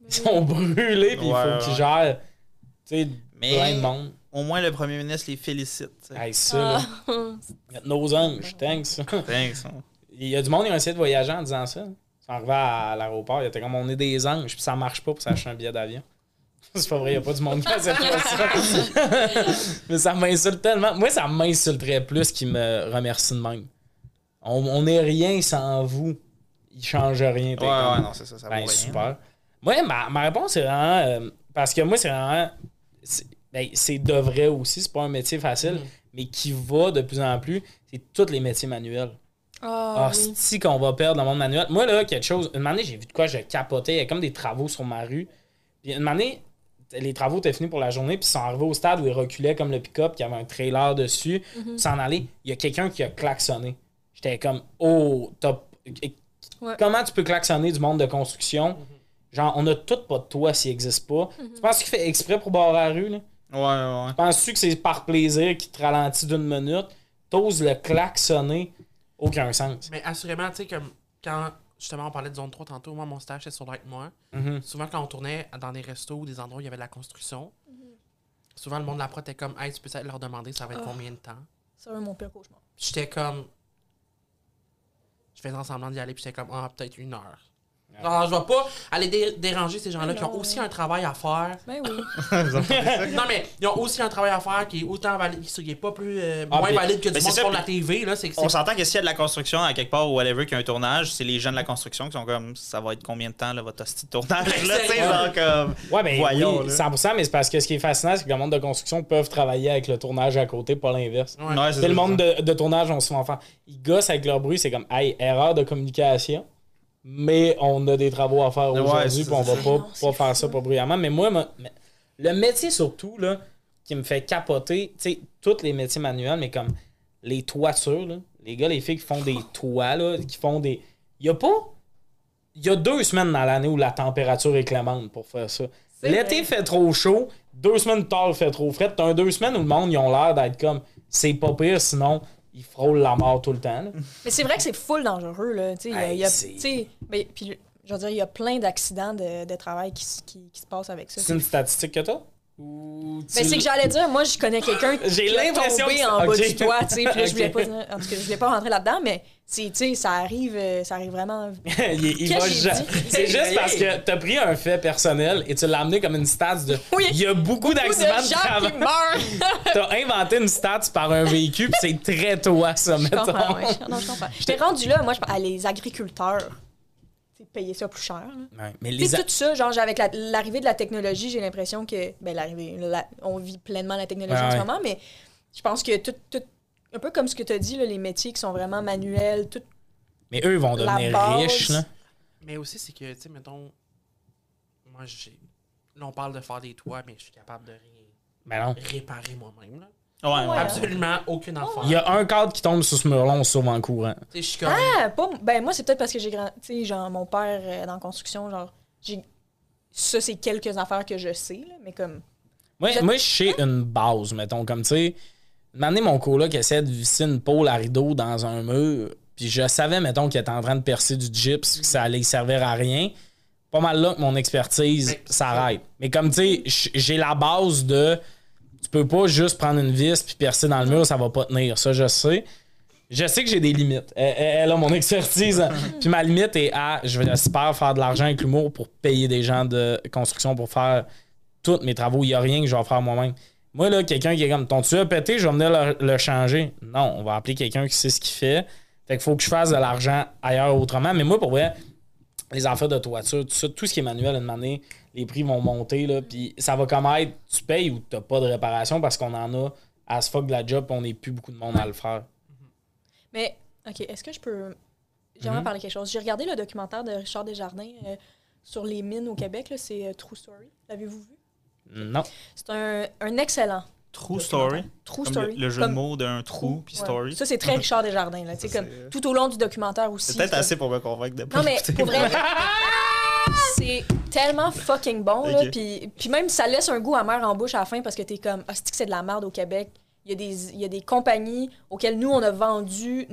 Ils sont brûlés, puis il Ouais, faut qu'ils ouais. gèrent, tu sais, Mais- plein de monde. Au moins, le premier ministre les félicite. Hey, ça, là. Ah. Nos anges, thanks. Thanks, hein. Il y a du monde qui ont essayé de voyager en disant ça. Ils sont arrivés à l'aéroport, ils étaient comme on est des anges, puis ça marche pas pour s'acheter un billet d'avion. C'est pas vrai, il n'y a pas du monde qui a cette ça. Mais ça m'insulte tellement. Moi, ça m'insulterait plus qu'ils me remercient de même. On, on est rien sans vous. Il change rien. Ouais, comme, ouais, non, c'est ça. Ça vaut ben, rien. super. Moi, ma, ma réponse, c'est vraiment. euh, parce que moi, c'est vraiment. C'est ben, c'est de vrai aussi, c'est pas un métier facile, Mm. mais qui va de plus en plus, c'est tous les métiers manuels. Ah, Ah, oui. si qu'on va perdre le monde manuel. Moi, là, quelque chose. Une année, j'ai vu de quoi je capotais. Il y a comme des travaux sur ma rue. Puis une année, les travaux étaient finis pour la journée, puis ils sont arrivés au stade où ils reculaient comme le pick-up, qui avait un trailer dessus. Puis s'en aller, il y a quelqu'un qui a klaxonné. J'étais comme, oh, top. Ouais. Comment tu peux klaxonner du monde de construction? Genre, on a tout pas de toi s'il n'existe pas. Tu penses qu'il fait exprès pour barrer la rue, là? Ouais, ouais. Penses-tu que c'est par plaisir qu'il te ralentit d'une minute? T'oses le klaxonner? aucun sens. Mais assurément, tu sais, comme quand justement on parlait de zone 3 tantôt, moi, mon stage, c'était sur Like Moi. Mhm. Souvent, quand on tournait dans des restos ou des endroits où il y avait de la construction, souvent le monde de la prod était comme, hey, tu peux peut-être leur demander ça va être Ah. combien de temps. C'est vraiment mon pire cauchemar. J'étais comme. Je faisais semblant d'y aller, puis j'étais comme, ah, peut-être une heure. Genre, je vais pas aller dé- déranger ces gens-là qui ont aussi un travail à faire. Ben oui. non, mais ils ont aussi un travail à faire qui est autant valide, qui est pas plus. euh, Ah, moins valide que mais du monde pour la TV, là. On s'entend que s'il y a de la construction à quelque part ou whatever, qu'il y a un tournage, c'est les gens de la construction qui sont comme ça va être combien de temps là, votre hostie de tournage là, tu sais, Sérieux? genre comme Ouais, ben voyons oui, là. 100%, mais c'est parce que ce qui est fascinant, c'est que le monde de construction peuvent travailler avec le tournage à côté, pas l'inverse. Ouais. Ouais, C'est ça, le monde de, de tournage, on se souvent faire. Ils gossent avec leur bruit, c'est comme, hey, erreur de communication, mais on a des travaux à faire aujourd'hui, puis on va pas, Non, pas faire ça pas bruyamment. Mais moi, le métier surtout, là, qui me fait capoter, tu sais, tous les métiers manuels, mais comme les toitures, là, les gars, les filles qui font des toits, là, qui font des. Il y a pas. Il y a deux semaines dans l'année où la température est clémente pour faire ça. L'été fait trop chaud, deux semaines tard, il fait trop frais. T'as un deux semaines où le monde, ils ont l'air d'être comme. C'est pas pire, sinon, ils frôlent la mort tout le temps. là. Mais c'est vrai que c'est full dangereux, là. Tu sais, il y a- il y a- Hey, c'est- tu sais, ben, puis, je veux dire, il y a plein d'accidents de, de travail qui, s- qui, qui se passent avec ça. C'est une statistique que t'as? Ou tu- Ben, c'est que j'allais dire, moi, je connais quelqu'un J'ai qui a l'impression tombé que en bas ok. du toit, tu sais, puis là, je voulais Ok. pas, en tout cas, je voulais pas rentrer là-dedans, mais tu sais, ça arrive, euh, ça arrive vraiment. il, il va dit? C'est juste parce que t'as pris un fait personnel et tu l'as amené comme une stat de. Oui. Il y a beaucoup Beaucoup de d'accidents de gens travail. T'as inventé une stat par un véhicule, c'est très toi, ça, Je mettons. comprends, ouais. Non, je comprends. J'étais rendu là, moi, je à les agriculteurs. Payer ça plus cher. Ouais, mais les. a- tout ça, genre, avec la- l'arrivée de la technologie, j'ai l'impression que. Ben, l'arrivée. la- on vit pleinement la technologie Ouais, en ce moment, mais je pense que tout. tout un peu comme ce que tu as dit, là, les métiers qui sont vraiment manuels, tout. Mais eux, ils vont devenir base. riches, là. Mais aussi, c'est que, tu sais, mettons. Moi, j'ai. Là, on parle de faire des toits, mais je suis capable de rien Mais non. réparer moi-même, là. Ouais, ouais. Ouais. Absolument aucune affaire. Il y a un cadre qui tombe sur ce mur-là, on se sauve en courant. Tu sais, je suis comme. Ah, pas. Ben, moi, c'est peut-être parce que j'ai grand. Tu sais, genre, mon père euh, dans la construction, genre, j'ai. Ça, c'est quelques affaires que je sais, là, mais comme. Moi, Je- moi, je sais une base, mettons, comme tu sais. Année, mon coloc essayait de visser une pôle à rideau dans un mur. Puis je savais, mettons, qu'il était en train de percer du gyps, que ça allait servir à rien. Pas mal là que mon expertise s'arrête. Mais comme tu sais, j'ai la base de. Tu peux pas juste prendre une vis puis percer dans le mur, ça va pas tenir. Ça, je sais. Je sais que j'ai des limites. Elle, a mon expertise. puis ma limite est à. Je vais j'espère faire de l'argent avec l'humour pour payer des gens de construction pour faire tous mes travaux. Il n'y a rien que je vais faire moi-même. Moi, là, quelqu'un qui est comme ton tuyau a pété, je vais venir le, le changer. Non, on va appeler quelqu'un qui sait ce qu'il fait. Fait qu'il faut que je fasse de l'argent ailleurs autrement. Mais moi, pour vrai, les affaires de toiture, tout ça, tout ce qui est manuel, une année, les prix vont monter. Là, puis ça va comme être tu payes ou t'as pas de réparation parce qu'on en a à ce fuck de la job on n'est plus beaucoup de monde à le faire. Mais, OK, est-ce que je peux. J'aimerais Mhm. parler quelque chose. J'ai regardé le documentaire de Richard Desjardins euh, sur les mines au Québec, c'est euh, True Story. L'avez-vous vu? Non. C'est un, un excellent. True story. True Comme Story. le, le jeu Comme de mots d'un trou puis Ouais. story. Ça, c'est très Richard Desjardins. Là, Ça, comme, tout au long du documentaire aussi. C'est peut-être assez pour me convaincre de pas Non, mais pour vrai, c'est tellement fucking bon. Là, puis, puis même, ça laisse un goût amer en bouche à la fin parce que t'es comme, ah, c'est que c'est de la merde au Québec? Il y, a des, il y a des compagnies auxquelles nous, on a vendu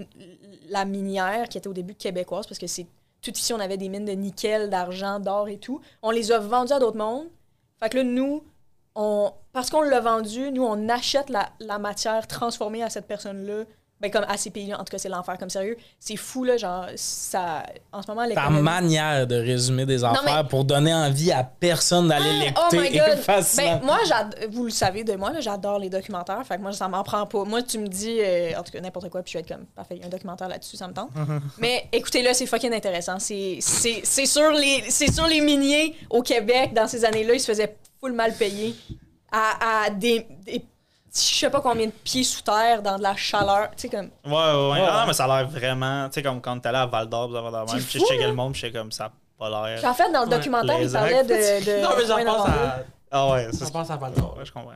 la minière qui était au début québécoise parce que c'est tout ici, on avait des mines de nickel, d'argent, d'or et tout. On les a vendues à d'autres mondes. Fait que là, nous, on, parce qu'on l'a vendu, nous, on achète la, la matière transformée à cette personne-là. Ben, comme à ces pays-là, en tout cas, c'est l'enfer. Comme sérieux, c'est fou, là, genre, ça... En ce moment, Ta l'économie... manière de résumer des affaires mais- pour donner envie à personne d'aller Oh my l'écouter god! est. Ben, moi, j'ad- vous le savez de moi, là, j'adore les documentaires. Fait que moi, ça m'en prend pas. Moi, tu me dis, euh, en tout cas, n'importe quoi, puis je vais être comme, parfait, il y a un documentaire là-dessus, ça me tente. Mais écoutez-le, c'est fucking intéressant. C'est c'est- c'est sur, les- c'est sur les miniers au Québec, dans ces années-là, ils se faisaient full mal payer à, à des, des- je sais pas combien de pieds sous terre, dans de la chaleur. Tu sais, comme. Ouais, ouais, ouais. Ouais, Ah, mais ça a l'air vraiment. Tu sais, comme quand t'allais à Val d'Or, vous avez même. Puis je checkais hein? le monde, puis j'étais comme ça a pas l'air. En fait, dans le Ouais, documentaire, il parlait de. de non, mais j'en pense à. Ah ouais, J'en ça. pense à Val d'Or. Je comprends.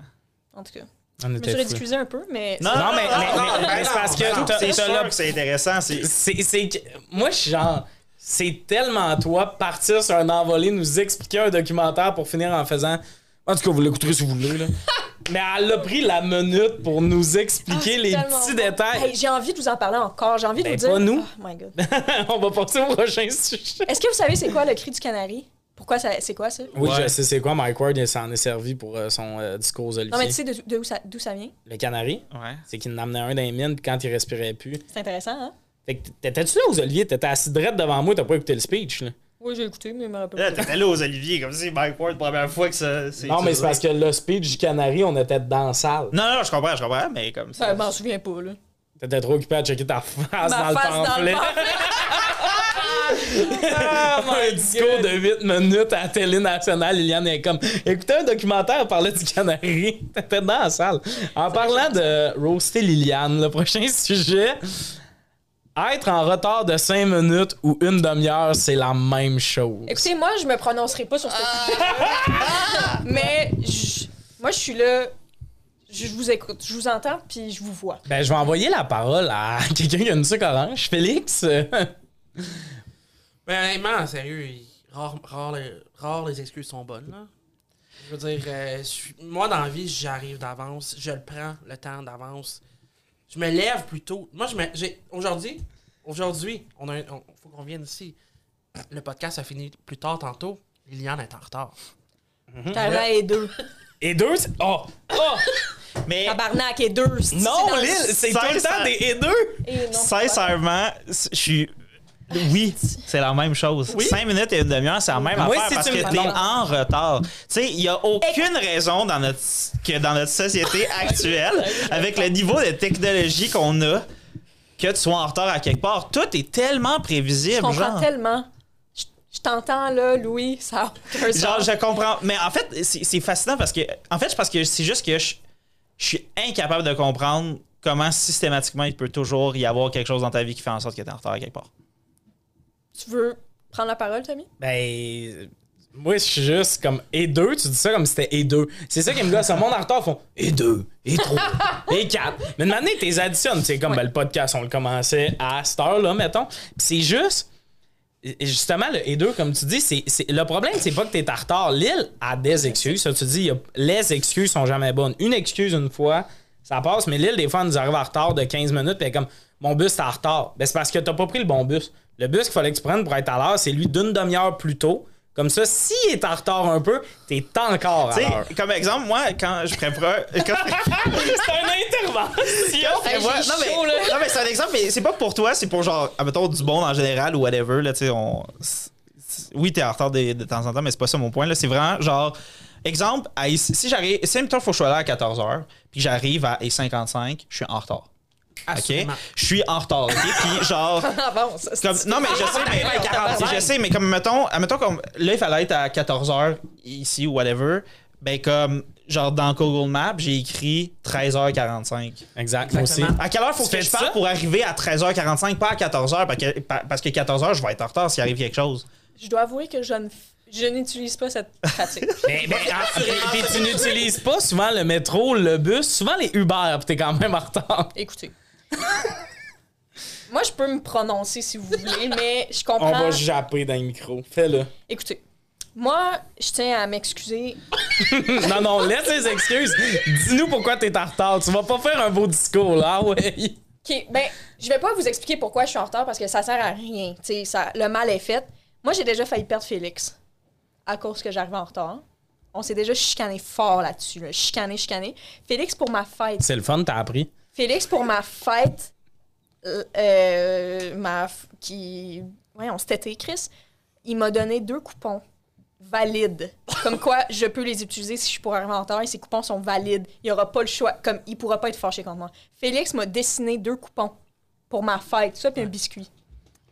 En tout cas. On Je me suis un peu, mais. Non, Non, mais- mais- mais- non, mais c'est parce que C'est sûr là- que c'est intéressant. C'est C'est, c'est que- moi, je suis genre, c'est tellement toi partir sur un envolé, nous expliquer un documentaire pour finir en faisant. En tout cas, vous l'écouterez si vous voulez. Là. Mais elle a pris la minute pour nous expliquer Ah, les petits bon. détails. Hey, j'ai envie de vous en parler encore. J'ai envie de Ben, vous dire. pas nous. Oh my god. On va passer au prochain sujet. Est-ce que vous savez c'est quoi le cri du canari? Pourquoi ça, c'est quoi ça? Oui, Ouais. je sais c'est quoi. Mike Ward, il s'en est servi pour euh, son euh, discours aux Olivier. Non, mais tu sais de- de où ça- d'où ça vient? Le canari, Ouais. c'est qu'il en amenait un dans les mines, puis quand il respirait plus. C'est intéressant, hein? Fait que t'étais-tu là aux Olivier? T'étais assis direct devant moi, t'as pas écouté le speech, là. Oui, j'ai écouté, mais je me rappelle pas. t'étais là aux Oliviers, comme si Mike Ward, première fois que ça. c'est Non, mais c'est parce que le speech du canari, on était dans la salle. Non, non, je comprends, je comprends, mais comme ça. Ben, je m'en souviens pas, là. T'étais trop occupé à checker ta face Ma dans le pamphlet. pamphlet. un discours de 8 minutes à la télé nationale. Liliane est comme écoutez un documentaire parlait du canari. T'étais dans la salle. En parlant de roaster Liliane, le prochain sujet. Être en retard de 5 minutes ou une demi-heure, c'est la même chose. Écoutez, moi, je me prononcerai pas sur ce sujet mais je- moi, je suis là. Je vous écoute, je vous entends, puis je vous vois. Ben, je vais envoyer la parole à quelqu'un qui a une sucre orange. Félix, Ben, honnêtement, sérieux, rare, rare les, rare les excuses sont bonnes, là. Je veux dire, euh, moi, dans la vie, j'arrive d'avance, je le prends le temps d'avance. Je me lève plus tôt. Moi, je me. j'ai- Aujourd'hui, aujourd'hui, on a un- on- faut qu'on vienne ici. Le podcast a fini plus tard tantôt. Liliane est en retard. T'as là et deux. et deux, c'est- oh, oh, Mais Tabarnak et deux. c'est- non, Lille, c'est tout le temps des et deux. Et non, c'est pas- sincèrement, je suis. Oui, c'est la même chose. Oui. 5 minutes et une demi-heure, c'est la même Moi, affaire si parce tu que t'es en retard. Tu sais, il n'y a aucune raison dans notre, que dans notre société actuelle, avec le niveau de technologie qu'on a, que tu sois en retard à quelque part. Tout est tellement Je prévisible. comprends genre. tellement. Je, je t'entends, là, Louis, ça a Genre, je comprends. Mais en fait, c'est fascinant parce que. En fait, c'est parce que c'est juste que je, je suis incapable de comprendre comment systématiquement il peut toujours y avoir quelque chose dans ta vie qui fait en sorte que tu es en retard à quelque part. Tu veux prendre la parole, Tommy? Ben, moi, je suis juste comme et deux. Tu dis ça comme si c'était et deux. C'est ça qui me gosse. Le monde en retard font et deux, et trois, et quatre. Mais de manière, t'es additionnes. C'est comme Ouais. ben, le podcast, on le commençait à cette heure-là, mettons. C'est juste. Justement, le et deux, comme tu dis, c'est, le problème, c'est pas que t'es en retard. L'île a des excuses. Ça, tu dis, a- les excuses sont jamais bonnes. Une excuse une fois, ça passe, mais l'île, des fois, elle nous arrive en retard de 15 minutes, puis elle est comme, mon bus, est en retard. Ben, c'est parce que t'as pas pris le bon bus. Le bus qu'il fallait que tu prennes pour être à l'heure, c'est lui d'une demi-heure plus tôt. Comme ça, s'il est en retard un peu, t'es encore à l'heure. comme exemple, moi, quand je prépare. quand- C'est un intervention! Voilà, j'ai non, mais, non, c'est un exemple, mais c'est pas pour toi, c'est pour genre, mettons, du monde en général ou whatever. Là, on... Oui, t'es en retard de, de temps en temps, mais c'est pas ça mon point. C'est vraiment genre. Exemple, à- si j'arrive. Si, mettons, faut que je sois là à 14h, puis j'arrive à 55, je suis en retard. OK? Je suis en retard, OK? Puis genre. Avance. Comme, non, mais je sais, mais, Ah, tabarnak. je sais, mais comme, mettons, mettons comme, là, il fallait être à 14h ici ou whatever. Ben, comme, genre, dans Google Maps, j'ai écrit 13h45. Exact, moi aussi. À quelle heure faut Tu que je parte pour arriver à 13h45, pas à 14h, parce que, pa- parce que 14h, je vais être en retard s'il arrive quelque chose. Je dois avouer que je ne je n'utilise pas cette pratique. Mais, mais, ah, puis tu n'utilises pas souvent le métro, le bus, souvent les Uber, puis t'es quand même en retard. Écoutez. Moi, je peux me prononcer si vous voulez, mais je On comprends. va japper dans le micro. Fais-le. Écoutez, moi, je tiens à m'excuser. non, non, laisse les excuses. Dis-nous pourquoi t'es en retard. Tu vas pas faire un beau discours, là. Ah ouais. OK, ben, je vais pas vous expliquer pourquoi je suis en retard parce que ça sert à rien. Tu sais, ça, le mal est fait. Moi, j'ai déjà failli perdre Félix à cause que j'arrivais en retard. On s'est déjà chicané fort là-dessus. Là. Chicané, chicané. Félix, pour ma fête, C'est le fun, t'as appris. Félix, pour ma fête, euh, euh, ma f- qui. Ouais, on s'était Chris. Il m'a donné deux coupons valides. Comme quoi, je peux les utiliser si je pourrais arriver en retard et ces coupons sont valides. Il n'y aura pas le choix. Comme il pourra pas être fâché contre moi. Félix m'a dessiné deux coupons pour ma fête. Ça, puis un biscuit.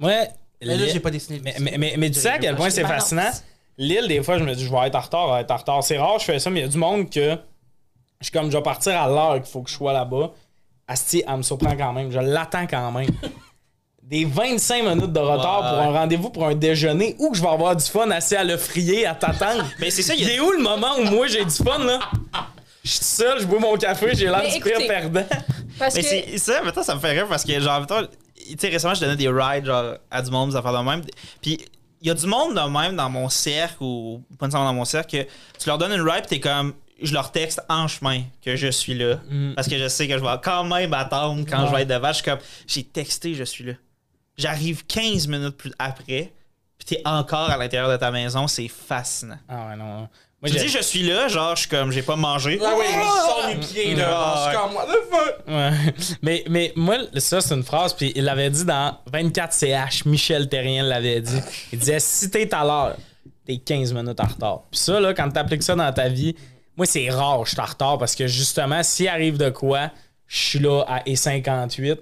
Ouais. Mais là, j'ai pas dessiné. Mais, mais, mais, mais tu sais à quel point c'est Balance. fascinant? L'île, des fois, je me dis, je vais être en retard, je vais être en retard. C'est rare, je fais ça, mais il y a du monde que je suis comme, je vais partir à l'heure qu'il faut que je sois là-bas. Asti, elle me surprend quand même. Je l'attends quand même. Des 25 minutes de retard Ouais. pour un rendez-vous pour un déjeuner ou que je vais avoir du fun assis à le frier, à t'attendre. Mais c'est ça, il y a- est où le moment où moi j'ai du fun, là? Je suis seul, je bois mon café, j'ai l'air du pire perdant. Parce Mais que. c'est ça, maintenant, ça me fait rire parce que, genre, tu sais, récemment, je donnais des rides, genre, à du monde, des affaires de même. Puis, il y a du monde de même dans mon cercle, ou pas nécessairement dans mon cercle, que tu leur donnes une ride, pis t'es comme, je leur texte en chemin que je suis là. Parce que je sais que je vais quand même attendre quand je vais être devant. Je suis comme, j'ai texté, je suis là. J'arrive 15 minutes plus après, puis t'es encore à l'intérieur de ta maison. C'est fascinant. Ah ouais, non. Tu Moi, j'ai- dis, je suis là, genre, je suis comme, j'ai pas mangé. Ah oui, je sors mes pieds, là. Ah, Je suis comme, what the fuck? Ouais. Mais, mais moi, ça, c'est une phrase, puis il l'avait dit dans 24CH. Michel Terrien l'avait dit. Il disait si t'es à l'heure, t'es 15 minutes en retard. Puis ça, là, quand t'appliques ça dans ta vie, moi, c'est rare, je suis en retard parce que justement, s'il arrive de quoi, je suis là à E58.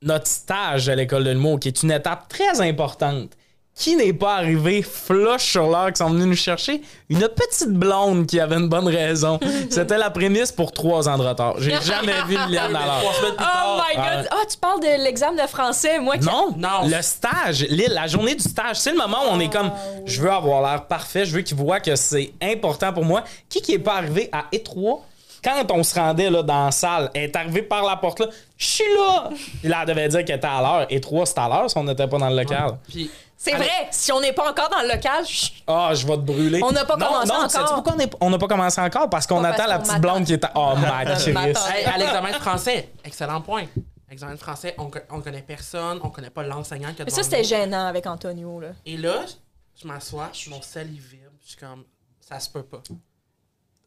Notre stage de l'école de l'humour, qui est une étape très importante. Qui n'est pas arrivé flush sur l'heure qui sont venus nous chercher? Une petite blonde qui avait une bonne raison. C'était la prémisse pour trois ans de retard. J'ai jamais vu Liliane à l'heure. Trois Oh my god! Ah, tu parles de l'examen de français, moi qui. Non, Non. le stage, Lille, la journée du stage, c'est le moment où on est comme, je veux avoir l'air parfait, je veux qu'ils voient que c'est important pour moi. Qui qui est pas arrivé à E3 quand on se rendait là, dans la salle, elle est arrivée par la porte là, je suis là! Puis là, elle devait dire qu'elle était à l'heure. E3, c'était à l'heure si on n'était pas dans le local. Puis, C'est vrai, si on n'est pas encore dans le local, Ah, je vais te brûler. On n'a pas non, commencé non, encore. sais-tu pourquoi on est- on n'a pas commencé encore? Parce qu'on Pas attend parce la qu'on petite blonde qui est à... Oh, Je Christ. hey, à l'examen de français, excellent point. Examen de français, on, co- on connaît personne, on connaît pas l'enseignant qui a Mais devant ça, c'était nous. gênant avec Antonio, là. Et là, je m'assois, mon sel il vibre, je suis comme, ça se peut pas.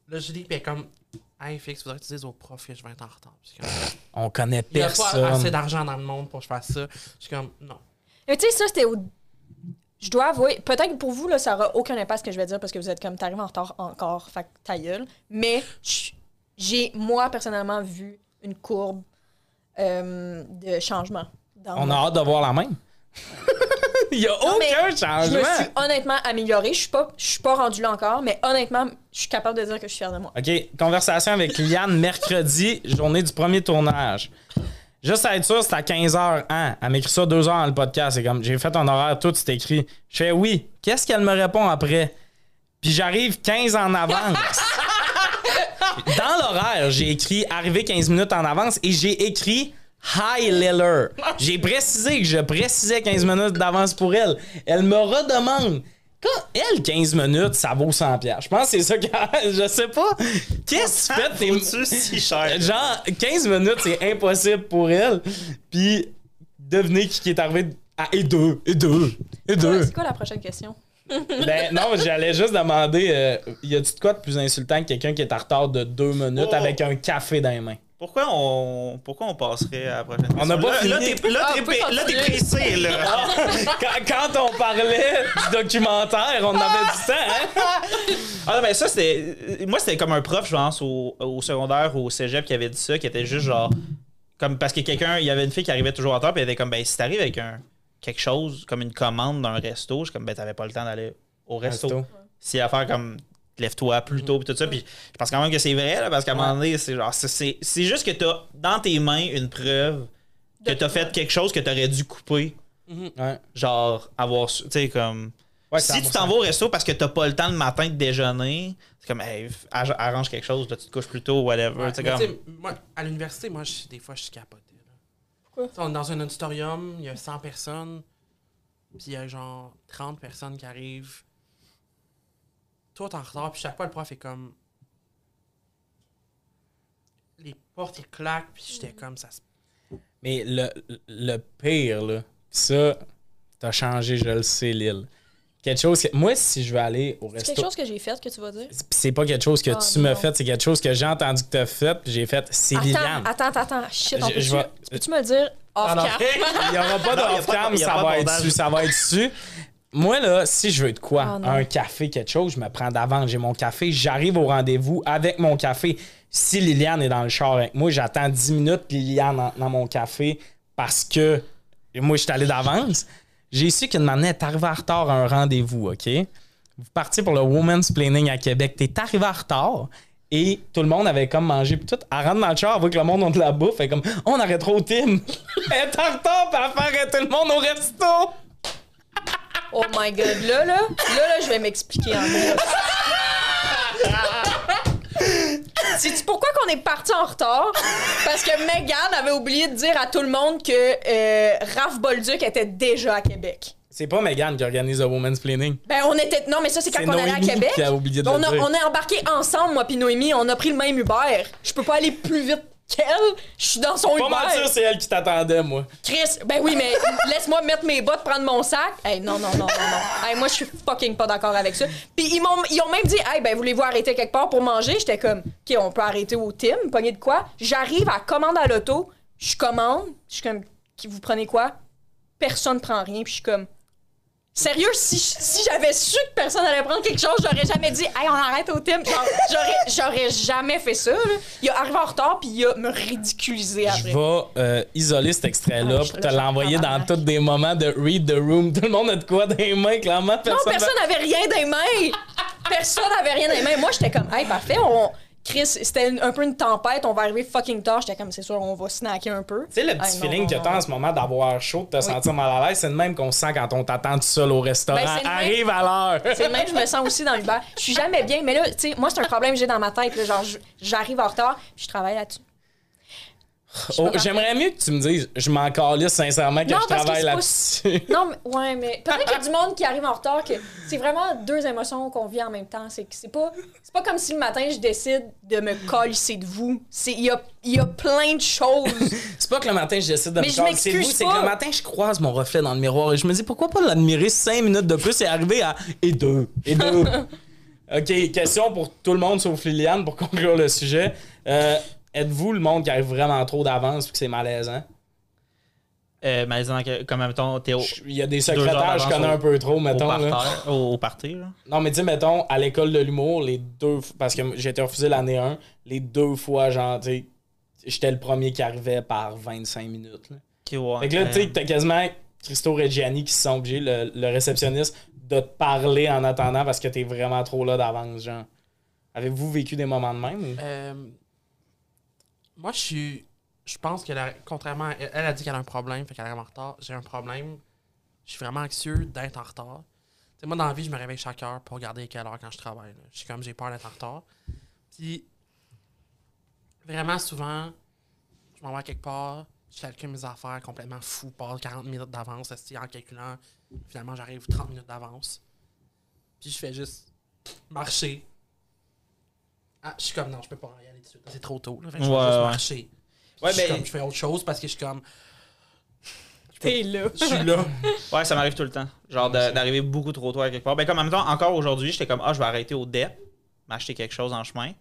Là, je dis, puis elle est comme, hey, Fix, faudrait que tu dises au prof que je vais être en retard. Je suis comme, On connaît Il y a pas assez personne. d'argent dans le monde pour que je fasse ça. Je suis comme, non. Mais tu sais, ça, c'était au. Je dois avouer, peut-être que pour vous, là, ça aura aucun impact ce que je vais dire parce que vous êtes comme, t'arrives en retard encore, fait ta gueule. Mais je- j'ai, moi, personnellement, vu une courbe euh, de changement. Dans On a hâte de voir la même. Il y a Non, aucun Je changement. me suis honnêtement améliorée. Je suis pas, je suis pas rendue là encore, mais honnêtement, je suis capable de dire que je suis fière de moi. OK, conversation avec Liane mercredi, journée du premier tournage. Juste à être sûr, c'est à 15h. Hein? Elle m'écrit ça deux heures dans le podcast. C'est comme, j'ai fait un horaire, tout c'est écrit. Je fais oui. Qu'est-ce qu'elle me répond après? Puis j'arrive 15 en avance. Dans l'horaire, j'ai écrit arriver 15 minutes en avance et j'ai écrit Hi Liller. J'ai précisé que je précisais 15 minutes d'avance pour elle. Elle me redemande. Quand elle, 15 minutes, ça vaut 100 pièces. Je pense que c'est ça que je sais pas. Qu'est-ce que tu fais de tes Vaut-tu si cher? Genre, 15 minutes, c'est impossible pour elle. Puis, devenez qui qui est arrivé à et deux, et deux, et deux. C'est quoi la prochaine question? Ben non, j'allais juste demander, euh, y a-tu de quoi de plus insultant que quelqu'un qui est en retard de deux minutes Oh. avec un café dans les mains? Pourquoi on, pourquoi on passerait à la prochaine On n'a question? pas là, fini. Là, t'es, là, Ah, t'es là, t'es continuer. pressé, là. quand, quand on parlait du documentaire, on avait du temps, hein? Ah non, mais ça, c'était. Moi, c'était comme un prof, je pense, au, au secondaire ou au cégep qui avait dit ça, qui était juste genre. Comme parce que quelqu'un. Il y avait une fille qui arrivait toujours en retard, puis elle était comme, ben, si t'arrives avec un, quelque chose, comme une commande d'un resto, je suis comme, ben, t'avais pas le temps d'aller au resto. Resto. Si à faire comme. Lève-toi plus tôt, puis tout ça. Puis je pense quand même que c'est vrai, là, parce qu'à un moment donné, c'est genre. c'est- juste que t'as dans tes mains une preuve que t'as fait quelque chose que t'aurais dû couper. Ouais. Genre, avoir. su- Tu sais, comme. Ouais, si tu 100%. t'en vas au resto parce que t'as pas le temps le matin de déjeuner, c'est comme, hey, arrange quelque chose, là, tu te couches plus tôt, whatever. Ouais, comme... moi, à l'université, moi, je- des fois, je suis capoté. là. Pourquoi? On est dans un auditorium, il y a 100 personnes, puis il y a genre 30 personnes qui arrivent. Toi, t'es en retard, puis chaque fois, le prof est comme. Les portes, ils claquent, puis j'étais comme ça. Mais le, le pire, là, ça, t'as changé, je le sais, Lille. Quelque chose que. Moi, si je veux aller au C'est resto. quelque chose que j'ai fait que tu vas dire? Pis c'est pas quelque chose que Ah, tu m'as fait, c'est quelque chose que j'ai entendu que t'as fait, puis j'ai fait, c'est Liliane. Attends, attends, attends. Shit, on Je- peut-tu, je vais- peux-tu me le dire off non. cam? Il y aura pas Non, il y a d'off pas- cam, il y a ça va être dessus, ça va être dessus. Moi, là, si je veux de quoi, non. un café, quelque chose, je me prends d'avance, j'ai mon café, j'arrive au rendez-vous avec mon café. Si Liliane est dans le char avec moi, j'attends 10 minutes, Liliane dans, dans mon café parce que moi, je suis allé d'avance. J'ai su qu'une manière est arrivé en retard à un rendez-vous, OK? Vous partez pour le Women's Planning à Québec. T'es arrivé en retard et tout le monde avait comme mangé. Puis tout, elle rentre dans le char, elle voit que le monde a de la bouffe. Elle est comme, on arrête trop Tim. elle est en retard, puis elle fait arrêter le monde au resto. Oh my god, là, là, là, là, je vais m'expliquer en gros. Sais-tu pourquoi qu'on est parti en retard? Parce que Megan avait oublié de dire à tout le monde que euh, Raph Bolduc était déjà à Québec. C'est pas Megan qui organise le Women's Planning. Ben, on était. Non, mais ça, c'est quand C'est on allait à Québec. qui a oublié de on, le a, dire. on est embarqués ensemble, moi puis Noémie. On a pris le même Uber. Je peux pas aller plus vite qu'elle? Je suis dans son Pas mal sûr, Uber. c'est elle qui t'attendait, moi. Chris, ben oui, mais laisse-moi mettre mes bottes, prendre mon sac. Hey, non, non, non, non, non. Hey, moi, je suis fucking pas d'accord avec ça. Puis ils m'ont, ils ont même dit, hey, ben voulez-vous arrêter quelque part pour manger? J'étais comme, OK, on peut arrêter au Tim, pogner de quoi? J'arrive à commande à l'auto, je commande, je suis comme, vous prenez quoi? Personne prend rien, puis je suis comme, Sérieux, si, si j'avais su que personne allait prendre quelque chose, j'aurais jamais dit Hey, on arrête au. Genre, j'aurais, j'aurais jamais fait ça. là. Il a arrivé en retard puis il a me ridiculisé Je après. vais euh, isoler cet extrait-là Ah, je- pour te je l'envoyer dans tous des moments de read the room. Tout le monde a de quoi dans les mains, clairement. Non, Personne personne n'avait rien dans les mains. Personne n'avait rien dans les mains. Moi, j'étais comme, hey, parfait, on. Chris, c'était un peu une tempête, on va arriver fucking tard. J'étais comme, c'est sûr, on va snacker un peu. Tu sais, le petit Hey, non, feeling non, que non. t'as en ce moment d'avoir chaud, de te sentir mal à l'aise, c'est le même qu'on se sent quand on t'attend tout seul au restaurant. Ben. Arrive à l'heure. C'est le même, je me sens aussi dans l'Uber. Je suis jamais bien, mais là, tu sais, moi, c'est un problème que j'ai dans ma tête. là, genre, j'arrive en retard, je travaille là-dessus. Oh, J'aimerais mieux que tu me dises, je m'en calisse sincèrement que Non, je travaille pas- là-dessus. Non, mais, ouais, mais peut-être qu'il y a du monde qui arrive en retard, que c'est vraiment deux émotions qu'on vit en même temps. C'est c'est pas, c'est pas comme si le matin, je décide de me calisser de vous. C'est- Il y a, y a plein de choses. C'est pas que le matin je décide de Mais me je casser c'est vous, c'est que le matin je croise mon reflet dans le miroir et je me dis pourquoi pas l'admirer cinq minutes de plus et arriver à et deux et deux. ok, question pour tout le monde sauf Liliane pour conclure le sujet. Euh, Êtes-vous le monde qui arrive vraiment trop d'avance ou que c'est malaisant? Euh, malaisant que- comme, mettons, au, Je- Il y a des secrétaires, je connais au- un peu trop, au, mettons. là. au, au party, là. Non, mais dis, mettons, à l'école de l'humour, les deux. Parce que j'ai été refusé l'année 1, les deux fois, genre, tu sais, j'étais le premier qui arrivait par 25 minutes. Là. Ouais. Fait que là, tu sais, t'as quasiment Christo Reggiani qui se sont obligés, le, le réceptionniste, de te parler en attendant parce que t'es vraiment trop là d'avance, genre. Avez-vous vécu des moments de même? ou- Euh, moi, je suis. Je pense que, contrairement à elle, elle a dit qu'elle a un problème, fait qu'elle arrive en retard. J'ai un problème. Je suis vraiment anxieux d'être en retard. Tu sais, moi, dans la vie, je me réveille chaque heure pour regarder quelle heure quand je travaille. Je suis comme, j'ai peur d'être en retard. Puis, vraiment souvent, je m'en vais quelque part, je calcule mes affaires complètement fou, pas 40 minutes d'avance, en calculant. Finalement, j'arrive 30 minutes d'avance. Puis, je fais juste marcher. Ah, je suis comme, non, je peux pas y aller tout de suite. C'est trop tôt. Là, Fait que je vais Ouais, juste ouais. marcher. Ouais, je, comme, je fais autre chose parce que je suis comme, T'es là. je suis là. Ouais, ça m'arrive tout le temps. Genre d'arriver beaucoup trop tôt à quelque part. Ben, comme en même temps, encore aujourd'hui, j'étais comme, ah, je vais arrêter au DEP, m'acheter quelque chose en chemin.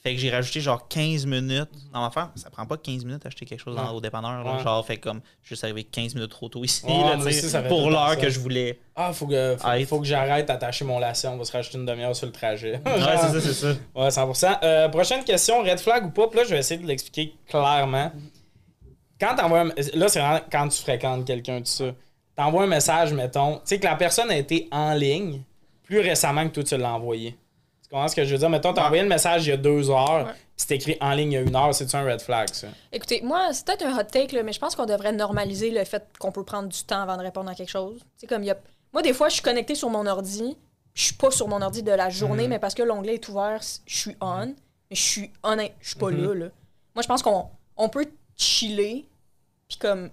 Fait que j'ai rajouté genre 15 minutes dans ma. Ça prend pas 15 minutes d'acheter quelque chose dans- au dépanneur. là. Ouais. Genre, fait comme, juste arrivé 15 minutes trop tôt ici, Ouais, là, ça pour l'heure que je voulais. Ah, faut que, faut, que j'arrête d'attacher mon lacet. On va se rajouter une demi-heure sur le trajet. Ouais, c'est ça, c'est ça. Ouais, 100%. Euh, prochaine question, red flag ou pas? Puis là, je vais essayer de l'expliquer clairement. Quand t'envoies un... Là, c'est vraiment quand tu fréquentes quelqu'un, tout ça. T'envoies un message, mettons. Tu sais que la personne a été en ligne plus récemment que toi, tu l'as envoyé. Tu comprends ce que je veux dire? Mettons, t'as envoyé le message il y a deux heures, Ouais. puis c'est écrit en ligne il y a une heure. C'est-tu un red flag, ça? Écoutez, moi, c'est peut-être un hot take, là, mais je pense qu'on devrait normaliser le fait qu'on peut prendre du temps avant de répondre à quelque chose. C'est comme il y a... Moi, des fois, je suis connectée sur mon ordi. Je suis pas sur mon ordi de la journée, Mhm. mais parce que l'onglet est ouvert, je suis on. Mais je suis honnête, je suis pas Mhm. là, là. Moi, je pense qu'on on peut chiller, puis comme.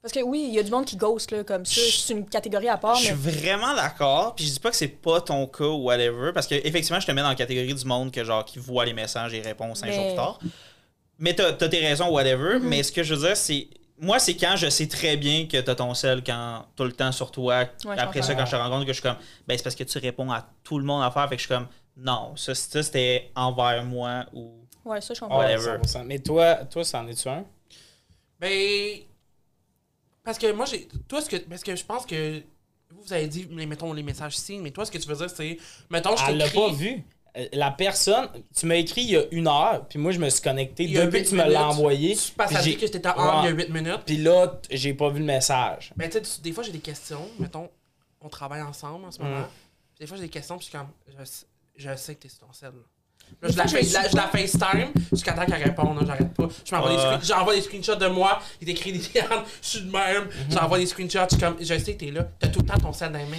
Parce que oui, il y a du monde qui ghost, là, comme ça. C'est une catégorie à part, Je suis mais. vraiment d'accord. Puis je dis pas que c'est pas ton cas ou whatever. Parce que effectivement, je te mets dans la catégorie du monde que genre qui voit les messages et répond cinq Mais- jours plus tard. Mais t'as as tes raisons, whatever. Mm-hmm. Mais ce que je veux dire, c'est. Moi, c'est quand je sais très bien que t'as ton sel quand tout le temps sur toi. Après ça, quand je te rends compte que je suis comme. Ben, c'est parce que tu réponds à tout le monde à faire. Fait que je suis comme. Non, ça, ça, c'était envers moi ou. Ouais, ça, je comprends. Whatever. 100%. Mais toi, toi, c'en es-tu un? Ben. Parce que moi, j'ai. Toi, ce que. Parce que je pense que. Vous, vous avez dit, mais mettons les messages signes, mais toi, ce que tu veux dire, c'est. Mettons, je Elle l'a pas vu. Euh, La personne, tu m'as écrit il y a une heure, puis moi je me suis connecté depuis que tu me l'as envoyé. Puis que t'étais en il y a Ouais. 8 minutes. Puis là, j'ai pas vu le message. Ben, tu sais, des fois, j'ai des questions. Mettons, on travaille ensemble en ce moment. Mm. Puis Des fois, j'ai des questions, puis je suis comme. Je, sais- je sais que t'es sur ton sel. Là, je, la, fais- je je la- suis je la FaceTime jusqu'à temps qu'elle réponde. J'arrête pas. Je m'envoie des screen- J'envoie des screenshots de moi. Il est écrit des je suis de même. Mhm. J'envoie des screenshots. Je comme. Je sais que t'es là. T'as tout le temps ton sel dans les mains.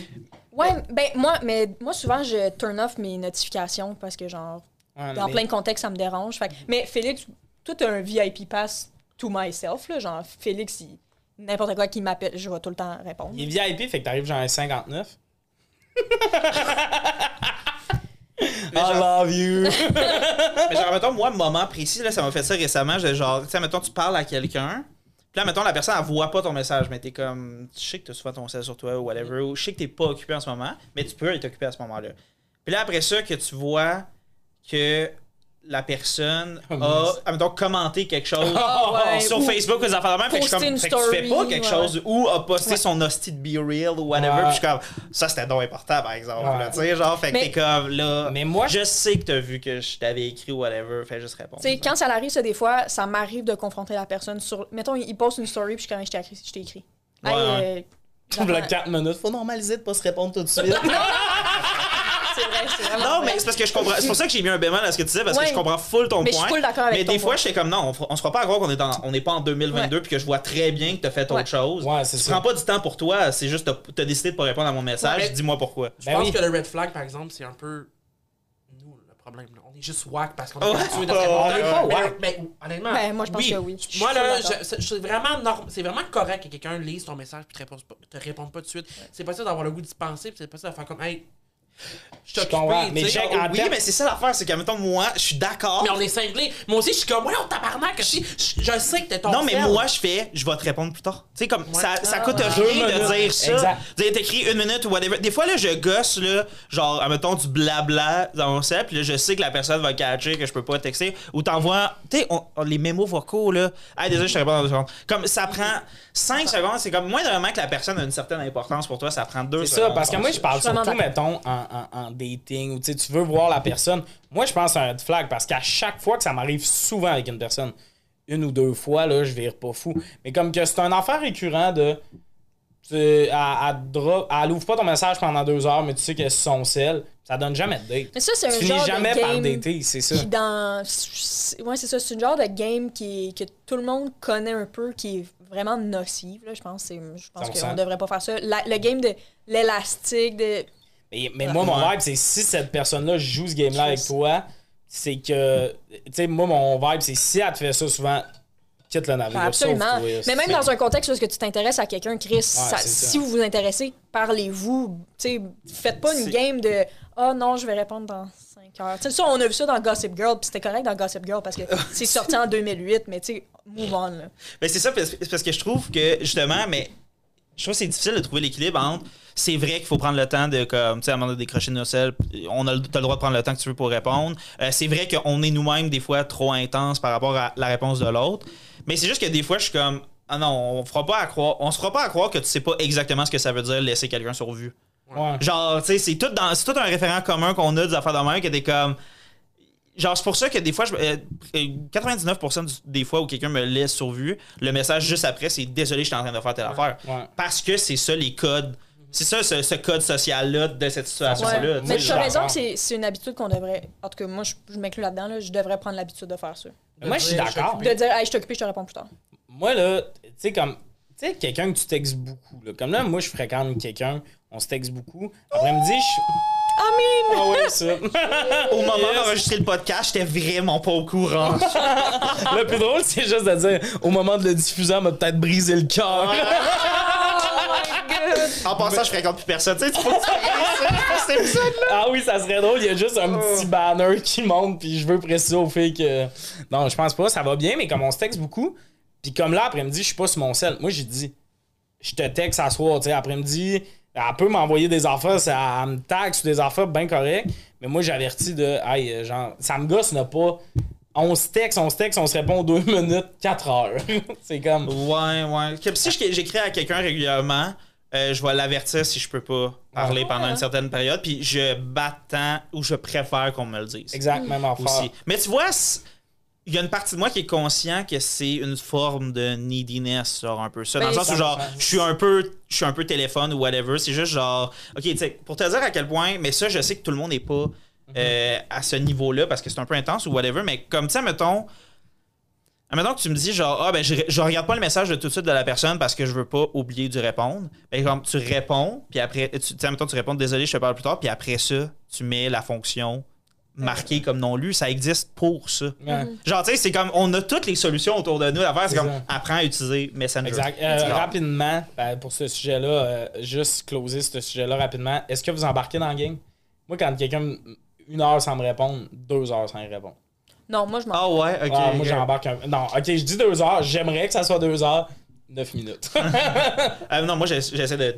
Ouais, ben, moi, mais moi, souvent, je turn off mes notifications parce que, genre, Ouais, dans mais- plein de contextes, ça me dérange. Fait que- mais Félix, tout a un VIP pass to myself, là. Genre, Félix, il, n'importe quoi qui m'appelle, je vais tout le temps répondre. Il est VIP, fait que t'arrives genre à 59. I love you. Mais genre, mettons, moi, moment précis, là, ça m'a fait ça récemment. j'ai Genre, tu sais, mettons, tu parles à quelqu'un. Puis là, mettons, la personne, elle voit pas ton message, mais t'es comme, je sais que t'as souvent ton cell sur toi ou whatever, ou je sais que t'es pas occupé en ce moment, mais tu peux être occupé à ce moment-là. Puis là, après ça, que tu vois que la personne Oh, a, admettons, commenté quelque chose Ah, ouais, sur ou Facebook ou des affaires de même. Fait que, je suis poster comme, fait que tu fais pas quelque ouais. chose ou a posté Ouais. son hostie de Be Real ou whatever. Ouais. Puis je suis comme, ça c'était donc important par exemple. Tu sais, genre, fait que t'es comme là. Mais moi, je sais que t'as vu que je t'avais écrit ou whatever. Fais juste répondre. Tu sais, quand ça arrive, ça, des fois, ça m'arrive de confronter la personne sur. Mettons, il poste une story, puis je suis quand je t'ai écrit. Je t'ai écrit. Ouais, Hey, ouais. euh, 4 minutes. Faut normaliser de pas se répondre tout de suite. C'est vrai, c'est. Non, vrai. mais c'est parce que je comprends. C'est pour ça que j'ai mis un bémol à ce que tu disais, parce Ouais. que je comprends full ton Mais je point. suis full d'accord avec Mais ton des fois, point. je suis comme non, on, on se fera pas à croire qu'on est, en- on n'est pas en 2022 puis que je vois très bien que t'as fait Ouais. autre chose. Ouais, c'est tu ça. prends pas du temps pour toi, c'est juste t'as t'as décidé de pas répondre à mon message. Ouais. Dis-moi pourquoi. Je Ben pense oui. que le red flag, par exemple, c'est un peu nous le problème. là. On est juste whack parce qu'on est Ouais. habitué de Ouais, répondre. ouais, Mais- ouais. mais, honnêtement, Ben, moi, je pense que oui. Je suis Moi, là, je- c'est- c'est vraiment, norm- c'est vraiment correct que quelqu'un lise ton message et te réponde pas, te réponde pas tout de suite. C'est pas ça d'avoir le goût d'y penser, puis c'est pas ça de faire comme, hey, je mais on- en Oui, mais c'est ça l'affaire, c'est qu'à mettons, moi, je suis d'accord. Mais on est cinglé. Moi aussi, je suis comme, ouais, on tabarnak, je, je, je sais que t'es ton Non, mais moi, je fais, je vais te répondre plus tard. Tu sais, comme, ça, ça Ah. coûte rien de minutes. dire ça. Exact. Écrit une minute ou whatever. Des fois, là, je gosse, là, genre, admettons, du blabla dans mon set, puis là, je sais que la personne va catcher, que je peux pas texter. Ou t'envoies, tu sais, on- on- les mémos vocaux, là. Hey, désolé, je te réponds dans deux secondes. Comme, ça prend 5 secondes, c'est comme, moins vraiment que la personne a une certaine importance pour toi, ça prend 2 C'est secondes. ça, parce que moi, je parle surtout, mettons, en, en, en dating, ou tu veux voir la personne. Moi, je pense à un red flag, parce qu'à chaque fois que ça m'arrive souvent avec une personne, une ou deux fois, là, je vire pas fou. Mais comme que c'est un affaire récurrent de. Tu, elle, elle, drop- elle ouvre pas ton message pendant deux heures, mais tu sais que c'est son sel, ça donne jamais de date. Mais ça, c'est un Tu genre finis jamais de par game dater, c'est ça. qui dans c'est- ouais c'est ça c'est une genre de game qui que tout le monde connaît un peu qui est vraiment nocive là je pense je pense 100%. qu'on devrait pas faire ça La- le game de l'élastique de Mais, mais moi, mon Ouais. vibe, c'est si cette personne-là joue ce game-là avec toi, c'est que. Tu sais, moi, mon vibe, c'est si elle te fait ça souvent, quitte le navire. Ben, absolument mais même dans un contexte où est-ce que tu t'intéresses à quelqu'un Chris ça- c'est ça. si vous vous intéressez parlez-vous tu sais faites pas une game de oh non je vais répondre dans 5 heures tu sais ça on a vu ça dans Gossip Girl puis c'était correct dans Gossip Girl parce que c'est sorti en 2008 mais tu sais move on là. Mais c'est ça, parce que je trouve que, justement, mais je trouve que c'est difficile de trouver l'équilibre entre. C'est vrai qu'il faut prendre le temps de, comme, tu sais, à un moment donné, décrocher nos selles. On a le, t'as le droit de prendre le temps que tu veux pour répondre. Euh, c'est vrai qu'on est nous-mêmes, des fois, trop intense par rapport à la réponse de l'autre. Mais c'est juste que des fois, je suis comme. Ah non, on fera pas à croire. On se fera pas à croire que tu sais pas exactement ce que ça veut dire laisser quelqu'un sur vue. Ouais. Genre, tu sais, c'est tout, dans- tout un référent commun qu'on a des affaires de même que t'es comme. Genre, c'est pour ça que des fois, je- euh, euh, 99% des fois où quelqu'un me laisse sur vue, le message juste après, c'est désolé, je suis en train de faire telle affaire. Ouais. Parce que c'est ça les codes. C'est ça, ce, ce code social-là de cette situation-là. Ouais. Mais tu as raison que c'est une habitude qu'on devrait. En tout cas, moi, je, je m'inclus là-dedans. Là, je devrais prendre l'habitude de faire ça. Moi, je suis d'accord. De dire, hey, je suis occupé, je te réponds plus tard. Moi, là, tu sais, comme. Tu sais, quelqu'un que tu textes beaucoup. Là. Comme là, moi, je fréquente quelqu'un, on se texte beaucoup. Après-midi, je. I mean! Ah ouais, ça. Au moment d'enregistrer le podcast, j'étais vraiment pas au courant. le plus drôle, c'est juste de dire, au moment de le diffuser, elle m'a peut-être brisé le cœur. en passant, je fréquente plus personne. Tu sais, tu que ça épisode-là. Ah oui, ça serait drôle. Il y a juste un petit banner qui monte, puis je veux préciser aux filles que. Non, je pense pas. Ça va bien, mais comme on se texte beaucoup, puis comme là, après-midi, je suis pas sur mon sel. Moi, j'ai dit, je te texte à soir, tu sais, après-midi. Elle peut m'envoyer des affaires, ça elle me tag sur des affaires bien correctes, mais moi, j'avertis de, hey, euh, genre, ça me gosse, n'a pas. On se texte, on se texte, on se répond deux minutes, quatre heures. c'est comme. Ouais, ouais. Comme si j'écris à quelqu'un régulièrement, euh, je vais l'avertir si je peux pas parler pendant une certaine période, puis je battends ou je préfère qu'on me le dise. Exact, même affaire. Aussi. Mais tu vois, il y a une partie de moi qui est conscient que c'est une forme de neediness, genre un peu ça. Dans le Ben, sens où, genre, je suis un peu, je suis un peu téléphone ou whatever. C'est juste genre, ok, tu sais, pour te dire à quel point, mais ça, je sais que tout le monde n'est pas euh, à ce niveau-là parce que c'est un peu intense ou whatever. Mais comme, tu sais, mettons, Admettons que tu me dis genre ah ben je, je regarde pas le message de tout de suite de la personne parce que je veux pas oublier de répondre. Ben comme tu réponds puis après tu admettons tu réponds désolé je te parle plus tard puis après ça tu mets la fonction marqué comme non lu, ça existe pour ça. Ouais. Genre, tu sais, c'est comme, on a toutes les solutions autour de nous à faire. C'est comme, ça. apprends à utiliser Messenger. Exact. Euh, Genre, rapidement, ben, pour ce sujet-là, euh, juste closer ce sujet-là rapidement. Est-ce que vous embarquez dans le game? Moi, quand quelqu'un, une heure sans me répondre, deux heures sans y répondre. Non, moi, je m'en Ah ouais, ok. Ah, moi, ok. j'embarque un. Non, ok, je dis deux heures. J'aimerais que ça soit deux heures. Neuf minutes. Euh, non, moi, j'essa- j'essaie de,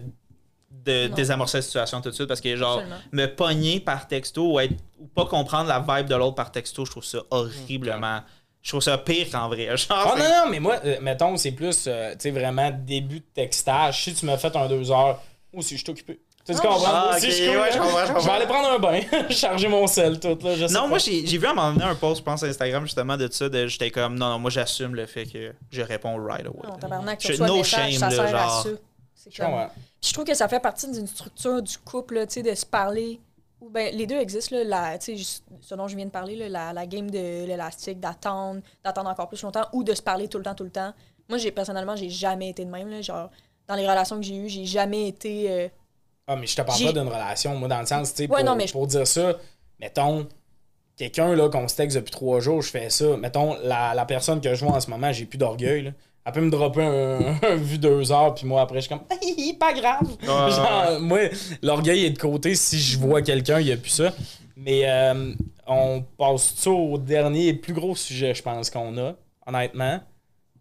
de Non. désamorcer la situation tout de suite parce que, genre, Absolument. me pogner par texto ou, être, ou pas comprendre la vibe de l'autre par texto, je trouve ça horriblement. Je trouve ça pire qu'en vrai. Genre, Oh c'est- non, non, mais moi, euh, mettons, c'est plus, euh, tu sais, vraiment début de textage. Si tu m'as fait un deux heures, moi aussi, je suis occupé. Tu Ah, comprends? ah, Moi aussi, ok, je suis ouais, je comprends, je Je vais aller prendre un bain, charger mon sel, tout, là. Je sais Non, pas. moi, j'ai j'ai vu à un moment donné un post, je pense, sur Instagram, justement, de ça. de- J'étais comme, non, non, moi, j'assume le fait que je réponds right away. Non, tabarnak, tu Je- reçois un no message, shame, ça à genre. ça. C'est Je comme... trouve que ça fait partie d'une structure du couple, tu sais, de se parler. Ben, les deux existent, là, la, ce dont je viens de parler, là, la, la game de l'élastique, d'attendre, d'attendre encore plus longtemps, ou de se parler tout le temps, tout le temps. Moi, j'ai personnellement, j'ai jamais été de même. Là, genre, dans les relations que j'ai eues, j'ai jamais été. euh, Ah, mais je te parle pas d'une relation, moi, dans le sens, tu sais, Ouais, pour, je- dire ça, mettons, quelqu'un, là, qu'on se texte depuis trois jours, je fais ça. Mettons, la, la personne que je vois en ce moment, j'ai plus d'orgueil, là. Elle peut me dropper un, un vu deux heures, puis moi, après, je suis comme, Hi, pas grave. Genre, moi, l'orgueil est de côté. Si je vois quelqu'un, il n'y a plus ça. Mais euh, on passe ça au dernier et plus gros sujet, je pense, qu'on a, honnêtement.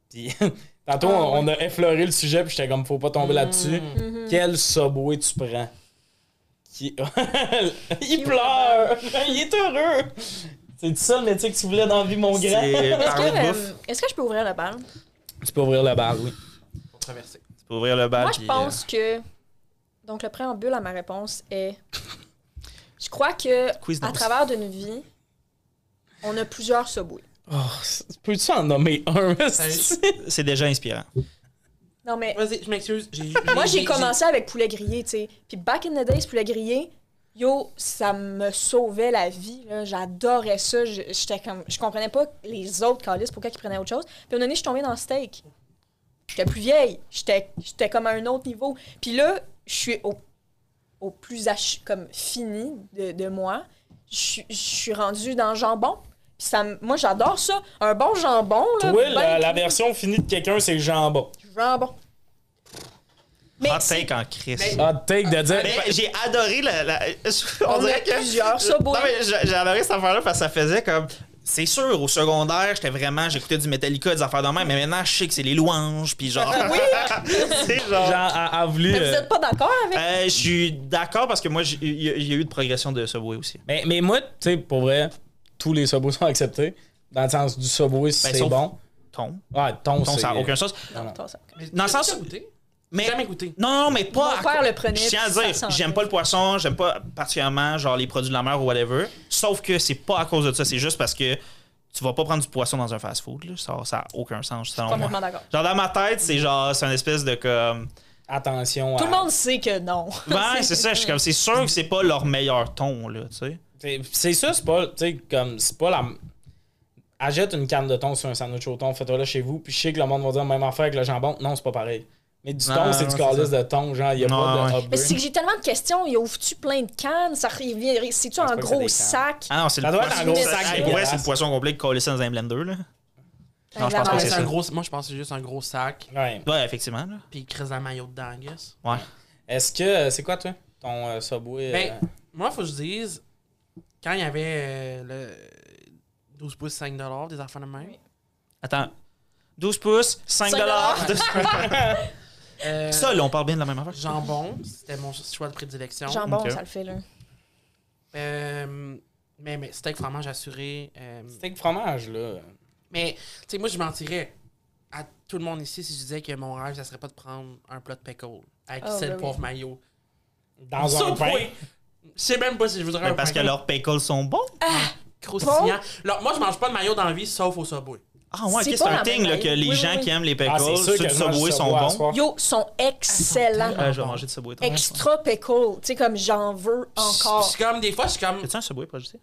Puis, tantôt, Ah, on, on a effleuré le sujet, puis j'étais comme, faut pas tomber là-dessus. Mhm. Quel subway tu prends? Qui... il pleure! il est heureux! C'est ça le métier que tu voulais dans la vie, mon grand? Est-ce que, de euh, est-ce que je peux ouvrir le bal? Tu peux ouvrir le bar, oui. Pour traverser. Tu peux ouvrir le bal. Moi, je puis, pense que. Donc, le préambule à ma réponse est. Je crois que, Quiz à travers d'une vie, on a plusieurs subways. Oh, c'est- peux-tu en nommer un? C'est déjà inspirant. Non, mais Vas-y, je m'excuse. moi, j'ai commencé avec poulet grillé, tu sais. Puis, back in the days, poulet grillé, yo, ça me sauvait la vie. J'adorais ça. Je- J'étais comme. Je comprenais pas les autres calices, pourquoi ils prenaient autre chose. Puis, à un moment donné, je suis tombée dans le steak. J'étais plus vieille. J'étais j'étais comme à un autre niveau. Puis là, je suis au, au plus ach- comme fini de, de moi. Je suis- je suis rendue dans le jambon. Puis ça, me- moi, j'adore ça. Un bon jambon, là. Toi, ben la, la version finie de quelqu'un, c'est le jambon. Jambon. Mais Hot take en crise. Hot take de dire. Mais j'ai adoré la. la- on, On dirait a que. plusieurs subways. Non, mais j'ai adoré cette affaire-là parce que ça faisait comme. C'est sûr, au secondaire, j'étais vraiment. J'écoutais du Metallica, des affaires de même, mais maintenant, je sais que c'est les louanges, puis genre. Oui! c'est genre. A voulu. Mais vous euh, êtes pas d'accord avec Euh, je suis d'accord parce que moi, j'ai- il y, a- il y a eu de progression de Subway aussi. mais, mais moi, tu sais, pour vrai, tous les subways sont acceptés. Dans le sens du subway, si Ben, c'est bon. Ton. Ouais, ton, Ton, c'est. ça n'a aucun sens. non. Non, Dans le sens. goûté? Mais, Jamais goûté. non, non, mais pas. Mon à père le prenait, Je tiens à dire, j'aime pas le poisson, j'aime pas particulièrement genre les produits de la mer ou whatever. Sauf que c'est pas à cause de ça, c'est juste parce que tu vas pas prendre du poisson dans un fast-food. là. Ça, ça a aucun sens, selon moi. Complètement d'accord. Genre dans ma tête, c'est genre, c'est une espèce de comme. Attention Tout à. le monde sait que non. Ouais, c'est ça. Je suis comme, c'est sûr que c'est pas leur meilleur ton, là, tu sais. C'est- C'est ça, c'est pas. Tu sais, comme. C'est pas la. Achète une canne de thon sur un sandwich au thon, fais-toi là chez vous, puis je sais que le monde va dire même affaire avec le jambon. Non, c'est pas pareil. Mais du thon, c'est du calice de thon, genre, il y a Non, pas de ouais. Mais c'est que j'ai tellement de questions. Il ouvre-tu plein de cannes? Ça revient. C'est-tu un c'est gros sac? Ah non, c'est le gros sac pour vrai, c'est le poisson complet collé ça dans un blender, là. Non, je pense pas Ah, que c'est un gros, moi, je pense que c'est juste un gros sac. Ouais. Ouais, effectivement, là. Puis il crée un maillot dedans, I guess. Ouais. Est-ce que. C'est quoi, toi Ton euh, subway. Ben, euh, moi, faut que je dise, quand il y avait euh, le 12 pouces, 5 des enfants de même. Oui. Attends. 12 pouces, 5 5 dollars. euh, Ça, là, on parle bien de la même affaire. Jambon, c'était mon choix de prédilection. Jambon, ça le fait, là. Euh, mais, mais steak fromage assuré. euh, Steak fromage, là. mais, tu sais, moi, je mentirais à tout le monde ici si je disais que mon rêve, ça serait pas de prendre un plat de pickle avec Ah, sel, ben oui. poivre, maillot. Dans un pain. Je sais même pas si je voudrais Mais un parce que leurs pickles sont bons. croustillant. Alors, moi, je mange pas de maillot dans la vie, sauf au Subway. Ah ouais, ok, C'est c'est pas un la thing même là, que les Oui, gens oui, qui aiment les pickles, Ah, c'est sûr ceux que du je mange Subway sont à bons. soir. Yo, sont excellents. Euh, je vais manger du Subway. toi. Extra pickle. Tu sais, comme j'en veux encore. C'est comme, des fois, je suis comme. Y'a-tu un Subway pas juste?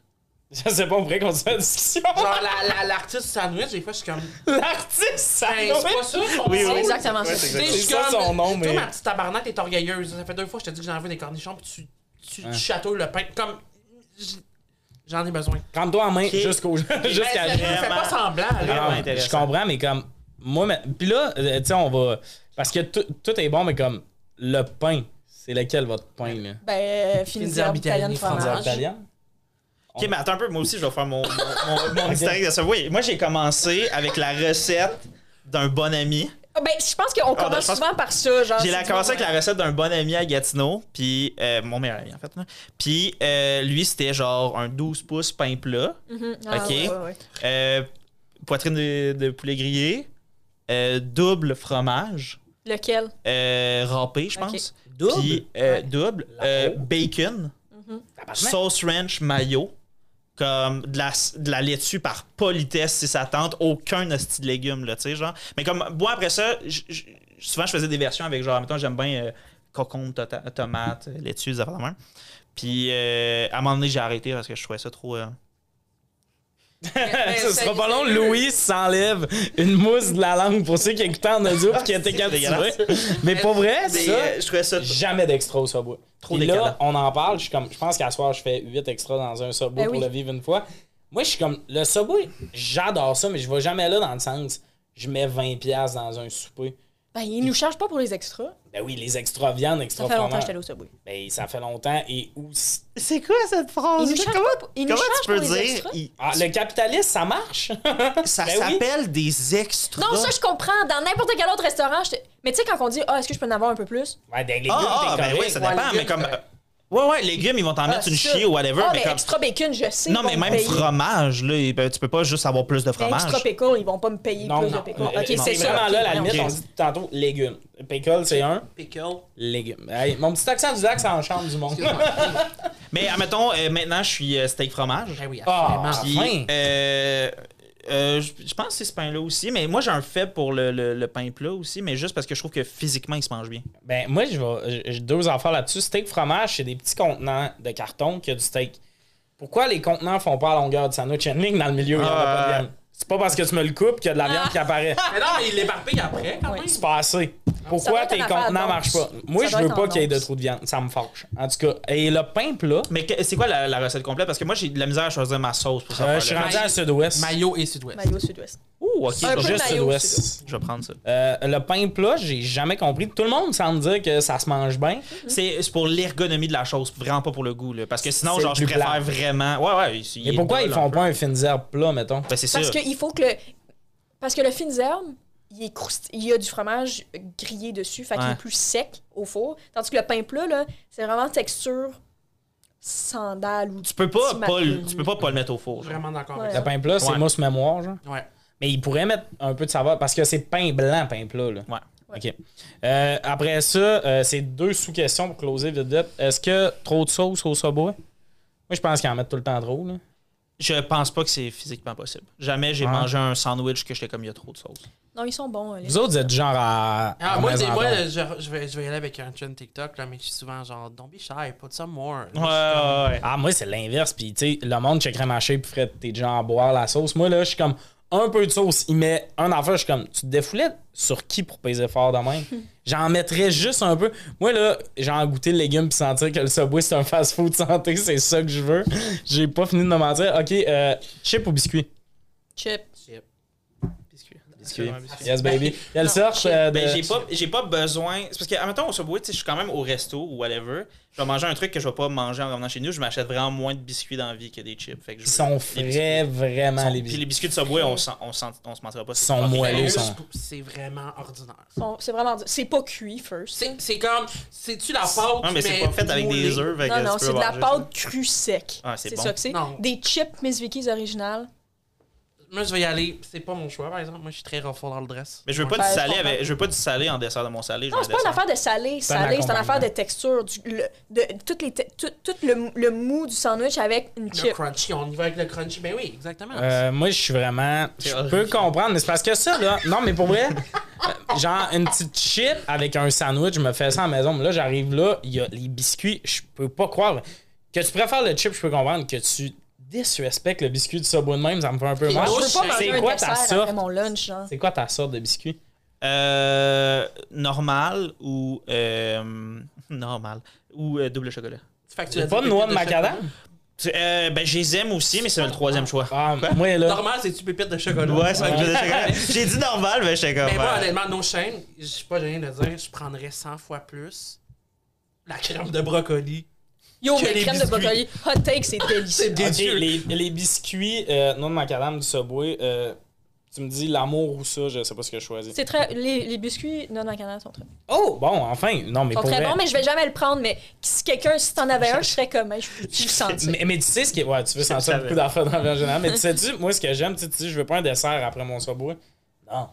Je sais pas, on pourrait continuer la discussion. Genre, la- la- l'artiste sandwich, des fois, je suis comme. L'artiste, ça Ben, c'est pas ça, son Oui, nom. oui. C'est exactement ça. Tu sais, je C'est ça comme, son nom, Toi, mais- ma petite tabarnak, t'es orgueilleuse. Ça fait deux fois que je te dis que j'en veux des cornichons, puis tu, tu, tu chatouilles le pain. Comme. J'en ai besoin. Prends-toi en main jusqu'au jusqu'à Ben, fais pas semblant, Alors, je comprends, mais comme. Moi, mais- puis là, euh, tu sais, on va. Parce que tout, tout est bon, mais comme le pain, c'est lequel votre pain, là? Ben, herbes italiennes, italiennes, fromage. italienne? Ok, mais attends un peu, moi aussi, je vais faire mon, mon, mon, mon historique de Subway. Moi, j'ai commencé avec la recette d'un bon ami. Ah, Ben, je pense qu'on ben, commence je pense- souvent par ça, genre. J'ai c'est la du commencé bon, avec la recette d'un bon ami à Gatineau, puis euh, mon meilleur ami en fait. là. Puis euh, lui, c'était genre un 12 pouces pain plat, Mhm. Ah, Ok. ouais, ouais, ouais. euh, poitrine de, de poulet grillé, euh, double fromage, Lequel? euh, râpé, je Ok. pense. Double? Puis euh, double, euh, bacon, Tabarnak. sauce ranch mayo, comme de la, de la laitue par politesse si ça tente, aucun hostie de légumes, là, tu sais, genre. Mais comme, moi, après ça, souvent, je faisais des versions avec, genre, mettons, j'aime bien euh, tota- tomate, euh, laitue, des affaires de même. Puis, euh, à un moment donné, j'ai arrêté parce que je trouvais ça trop... euh, Ce sera pas long, Louis s'enlève une mousse de la langue pour ceux qui écoutaient en audio et qui étaient dégueulasse. Mais pas vrai, ça, euh, je trouvais ça... jamais d'extra au Subway. Trop décadent. là, on en parle, je suis comme, je pense qu'à soir, je fais 8 extras dans un Subway Ben pour oui. le vivre une fois. Moi, je suis comme, le Subway, j'adore ça, mais je vais jamais là dans le sens, je mets 20$ piastres dans un souper. Ben, ils nous chargent pas pour les extras. Ben oui, les extra viande, Ça extra fait longtemps que j'étais allé au Subway. Ben, ça fait longtemps et aussi. C'est quoi cette phrase? Ils nous chargent comment pas pour- ils nous comment chargent tu peux pour les dire... extras? il- Ah, le capitaliste, ça marche! ça Ben oui. s'appelle des extras. Non, ça, je comprends. Dans n'importe quel autre restaurant, je te- mais tu sais, quand on dit, ah, est-ce que je peux en avoir un peu plus? Ouais, des légumes, Ah, ah, ben oui, ça Ouais, dépend, légumes, mais comme... correct. Ouais, ouais, légumes, ils vont t'en Ah, mettre une ça. chie ou whatever, Ah, mais mais comme... extra bacon, je sais. Non, mais me même payer. fromage, là, tu peux pas juste avoir plus de Mais fromage. extra pickle, ils vont pas me payer Non, plus non. de. Euh, Ok, c'est vraiment là, la limite, ok. on dit tantôt légumes. Pickle, c'est un. Pickle. Légumes. Hey, mon petit accent du lac, ça en chante du monde. Mais admettons, euh, maintenant, je suis euh, steak fromage. Ben oui, Ah, absolument. Puis, Enfin. euh, euh, je je pense que c'est ce pain-là aussi, mais moi j'ai un fait pour le, le- le pain plat aussi, mais juste parce que je trouve que physiquement il se mange bien. Ben, moi, je vais- j'ai deux affaires là-dessus. Steak fromage, c'est des petits contenants de carton qui a du steak. Pourquoi les contenants font pas à longueur de sandwich and ligne dans le milieu où il y en a pas de Ah. viande? C'est pas parce que tu me le coupes qu'il y a de la viande qui apparaît. Mais non, mais il l'éparpille après, quand même. C'est pas assez. Pourquoi tes contenants marchent pas? Moi, Ça je veux pas qu'il y ait de trop de viande. Ça me fâche. En tout cas, et le pain plat, Mais que- c'est quoi la, la recette complète? Parce que moi j'ai de la misère à choisir ma sauce pour ça. euh, je suis rendu à sud-ouest. Maillot et sud-ouest. Maillot sud-ouest. Ouh, ok, Juste sud-ouest. je vais prendre ça. Euh, le pain plat, j'ai jamais compris. Tout le monde semble dire que ça se mange bien. C'est c'est pour l'ergonomie de la chose, vraiment pas pour le goût. Là. Parce que sinon, genre, je préfère plat. vraiment. Ouais, ouais. est pourquoi ils font pas un fin herbe plat, mettons? Ben, c'est. Parce qu'il faut que le. Parce que le fines herbes, il, est il y a du fromage grillé dessus, fait qu'il est plus sec au four. Tandis que le pain plat, là, c'est vraiment texture sandale ou Tu peux pas, pas le- tu peux pas pas le mettre au four. genre. Vraiment d'accord Ouais. Le pain plat, c'est Ouais. mousse mémoire, genre. Ouais. Mais ils pourraient mettre un peu de saveur parce que c'est pain blanc, pain plat. Là. Ouais. OK. Euh, après ça, euh, c'est deux sous-questions pour closer vite vite. Est-ce que trop de sauce au Subway? Moi, je pense qu'ils en mettent tout le temps trop. Là. Je pense pas que c'est physiquement possible. Jamais j'ai Ouais. mangé un sandwich que j'étais comme il y a trop de sauce. Non, ils sont bons. les- Vous autres, vous êtes genre à. Ah, à moi, des- moi je, je vais, je vais y aller avec un trend TikTok, là, mais je suis souvent genre, don't be shy, put some more. Ouais, ouais, ouais. Ah, moi, c'est l'inverse. Puis, tu sais, le monde checkerait ma shape, ferait t'es déjà en boire la sauce. Moi, là, je suis comme un peu de sauce. Il met un affaire, je suis comme, tu te défoulais sur qui pour peser fort de même? J'en mettrais juste un peu. Moi, là, j'ai en goûté le légume puis sentir que le Subway, c'est un fast-food santé. C'est ça que je veux. J'ai pas fini de me mentir. OK, euh, chip ou biscuit? Chip. Biscuit. Yes, baby. Quelle Non, sorte chip. euh, de... Ben, j'ai pas, j'ai pas besoin. C'est parce que, admettons, au Subway, tu sais, je suis quand même au resto ou whatever. Je vais manger un truc que je vais pas manger en revenant chez nous. Je m'achète vraiment moins de biscuits dans la vie que des chips. Fait que je Ils sont frais, vraiment, Sont- les Puis biscuits. les biscuits de Subway, on, sent- on, sent- on se mentira pas. Ils sont moelleux, C'est vraiment ordinaire. C'est vraiment. C'est pas cuit, first. C'est c'est comme, c'est-tu la pâte, Non, mais c'est pas fait avec des œufs. Non, non, c'est de la pâte crue sec. Ah, c'est ça que c'est. Des chips Miss Vicky's originales. Moi, je vais y aller. C'est pas mon choix, par exemple. Moi, je suis très ruffle dans le dress. Mais je veux pas du je salé avec, je veux pas du salé en dessert de mon salé. Non, c'est pas une affaire de salé. Salé, c'est une affaire de texture. Du, le, de, toutes les te- tout, tout le, le mou du sandwich avec une Le chip. crunchy, on y va avec le crunchy. Ben oui, exactement. Euh, moi, je suis vraiment. Je peux comprendre, mais c'est parce que ça, là. Non, mais pour vrai, euh, genre, une petite chip avec un sandwich, je me fais ça à la maison. Mais là, j'arrive là, il y a les biscuits, je peux pas croire. Que tu préfères le chip, je peux comprendre. Que tu disrespectes le biscuit du Subway de même, ça me fait un peu mal. C'est quoi ta sorte? mon lunch. C'est quoi ta sorte de biscuit? Euh, normal ou. Euh, normal. Ou euh, double chocolat. Fait que tu C'est as pas de noix de macadam? Euh, ben, je les aime aussi, mais c'est le troisième choix. Ah, moi, là. Normal, c'est-tu pépites de chocolat? Ouais, c'est dit chocolat. J'ai dit normal, mais j'étais comme. Mais moi, honnêtement, no shame, je suis pas gêné de dire, je prendrais 100 fois plus la crème de brocoli. Yo, Que mais les crème de brocoli, hot take, c'est délicieux. Délicieux. les, les biscuits euh, non de macadam du Subway, euh, tu me dis l'amour ou ça, je sais pas ce que je choisis. C'est très. Les, les biscuits non canada sont très, Oh, bon, enfin, non, mais sont pour très vrai. bons, mais je vais jamais le prendre. Mais si quelqu'un, si t'en avais un, je serais comme, je le sentir? Mais, mais tu sais ce qui est. Ouais, tu veux sentir beaucoup d'affaires dans la vie en général. Mais tu sais-tu, moi, ce que j'aime, tu sais, tu dis, je veux pas un dessert après mon Subway. Non.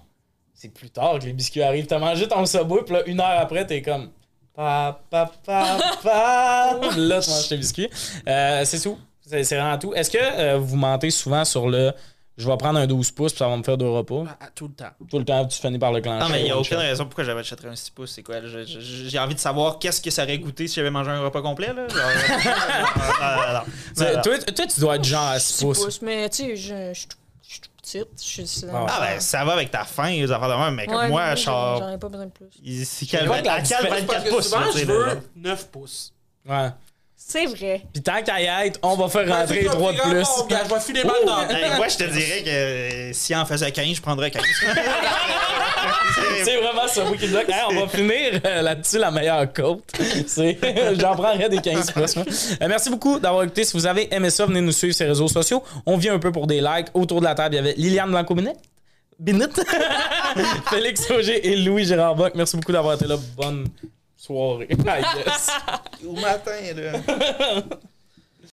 C'est plus tard que les biscuits arrivent. T'as mangé ton Subway, puis là, une heure après, t'es comme. Pa, pa, pa, pa. là, tu manges tes biscuits. Euh, c'est tout. C'est c'est vraiment tout. Est-ce que euh, vous mentez souvent sur le. Je vais prendre un 12 pouces, puis ça va me faire deux repas? À- à tout le temps. Tout le temps, tu finis par le clencher. Non, mais il n'y a aucune raison pourquoi j'avais acheté un 6 pouces. C'est quoi? je- je- J'ai envie de savoir qu'est-ce que ça aurait goûté si j'avais mangé un repas complet. Là. Genre, non, non, non. Tu- Non, non. Toi, toi, tu dois être genre à 6 6 pouces. pouces, mais tu sais, je je suis tout- petite. Je suis. Ah ouais. Ah, ben, ça va avec ta faim, les affaires de même, mais comme Ouais, moi, je j'en ai pas besoin de plus. il- C'est Je quel, vois que la à quel différence- Parce 24 que pouces? souvent, je veux 9 pouces. Ouais. C'est vrai. Puis tant qu'à y être, on va faire rentrer Vas-y, 3 de plus. gars, Je vais filer mal dans Hey, moi, je te dirais que euh, si en faisait 15, je prendrais 15. C'est vraiment ça, oui, qui bloque. Hey, on va finir euh, là-dessus la meilleure côte. C'est, j'en prendrais des 15 plus. moi. Euh, merci beaucoup d'avoir écouté. Si vous avez aimé ça, venez nous suivre sur les réseaux sociaux. On vient un peu pour des likes. Autour de la table, il y avait Liliane Blanco-Binet. Binet. Félix Auger et Louis Gérard Bock. Merci beaucoup d'avoir été là. Bonne Sorry. Yes. God natt, Edun.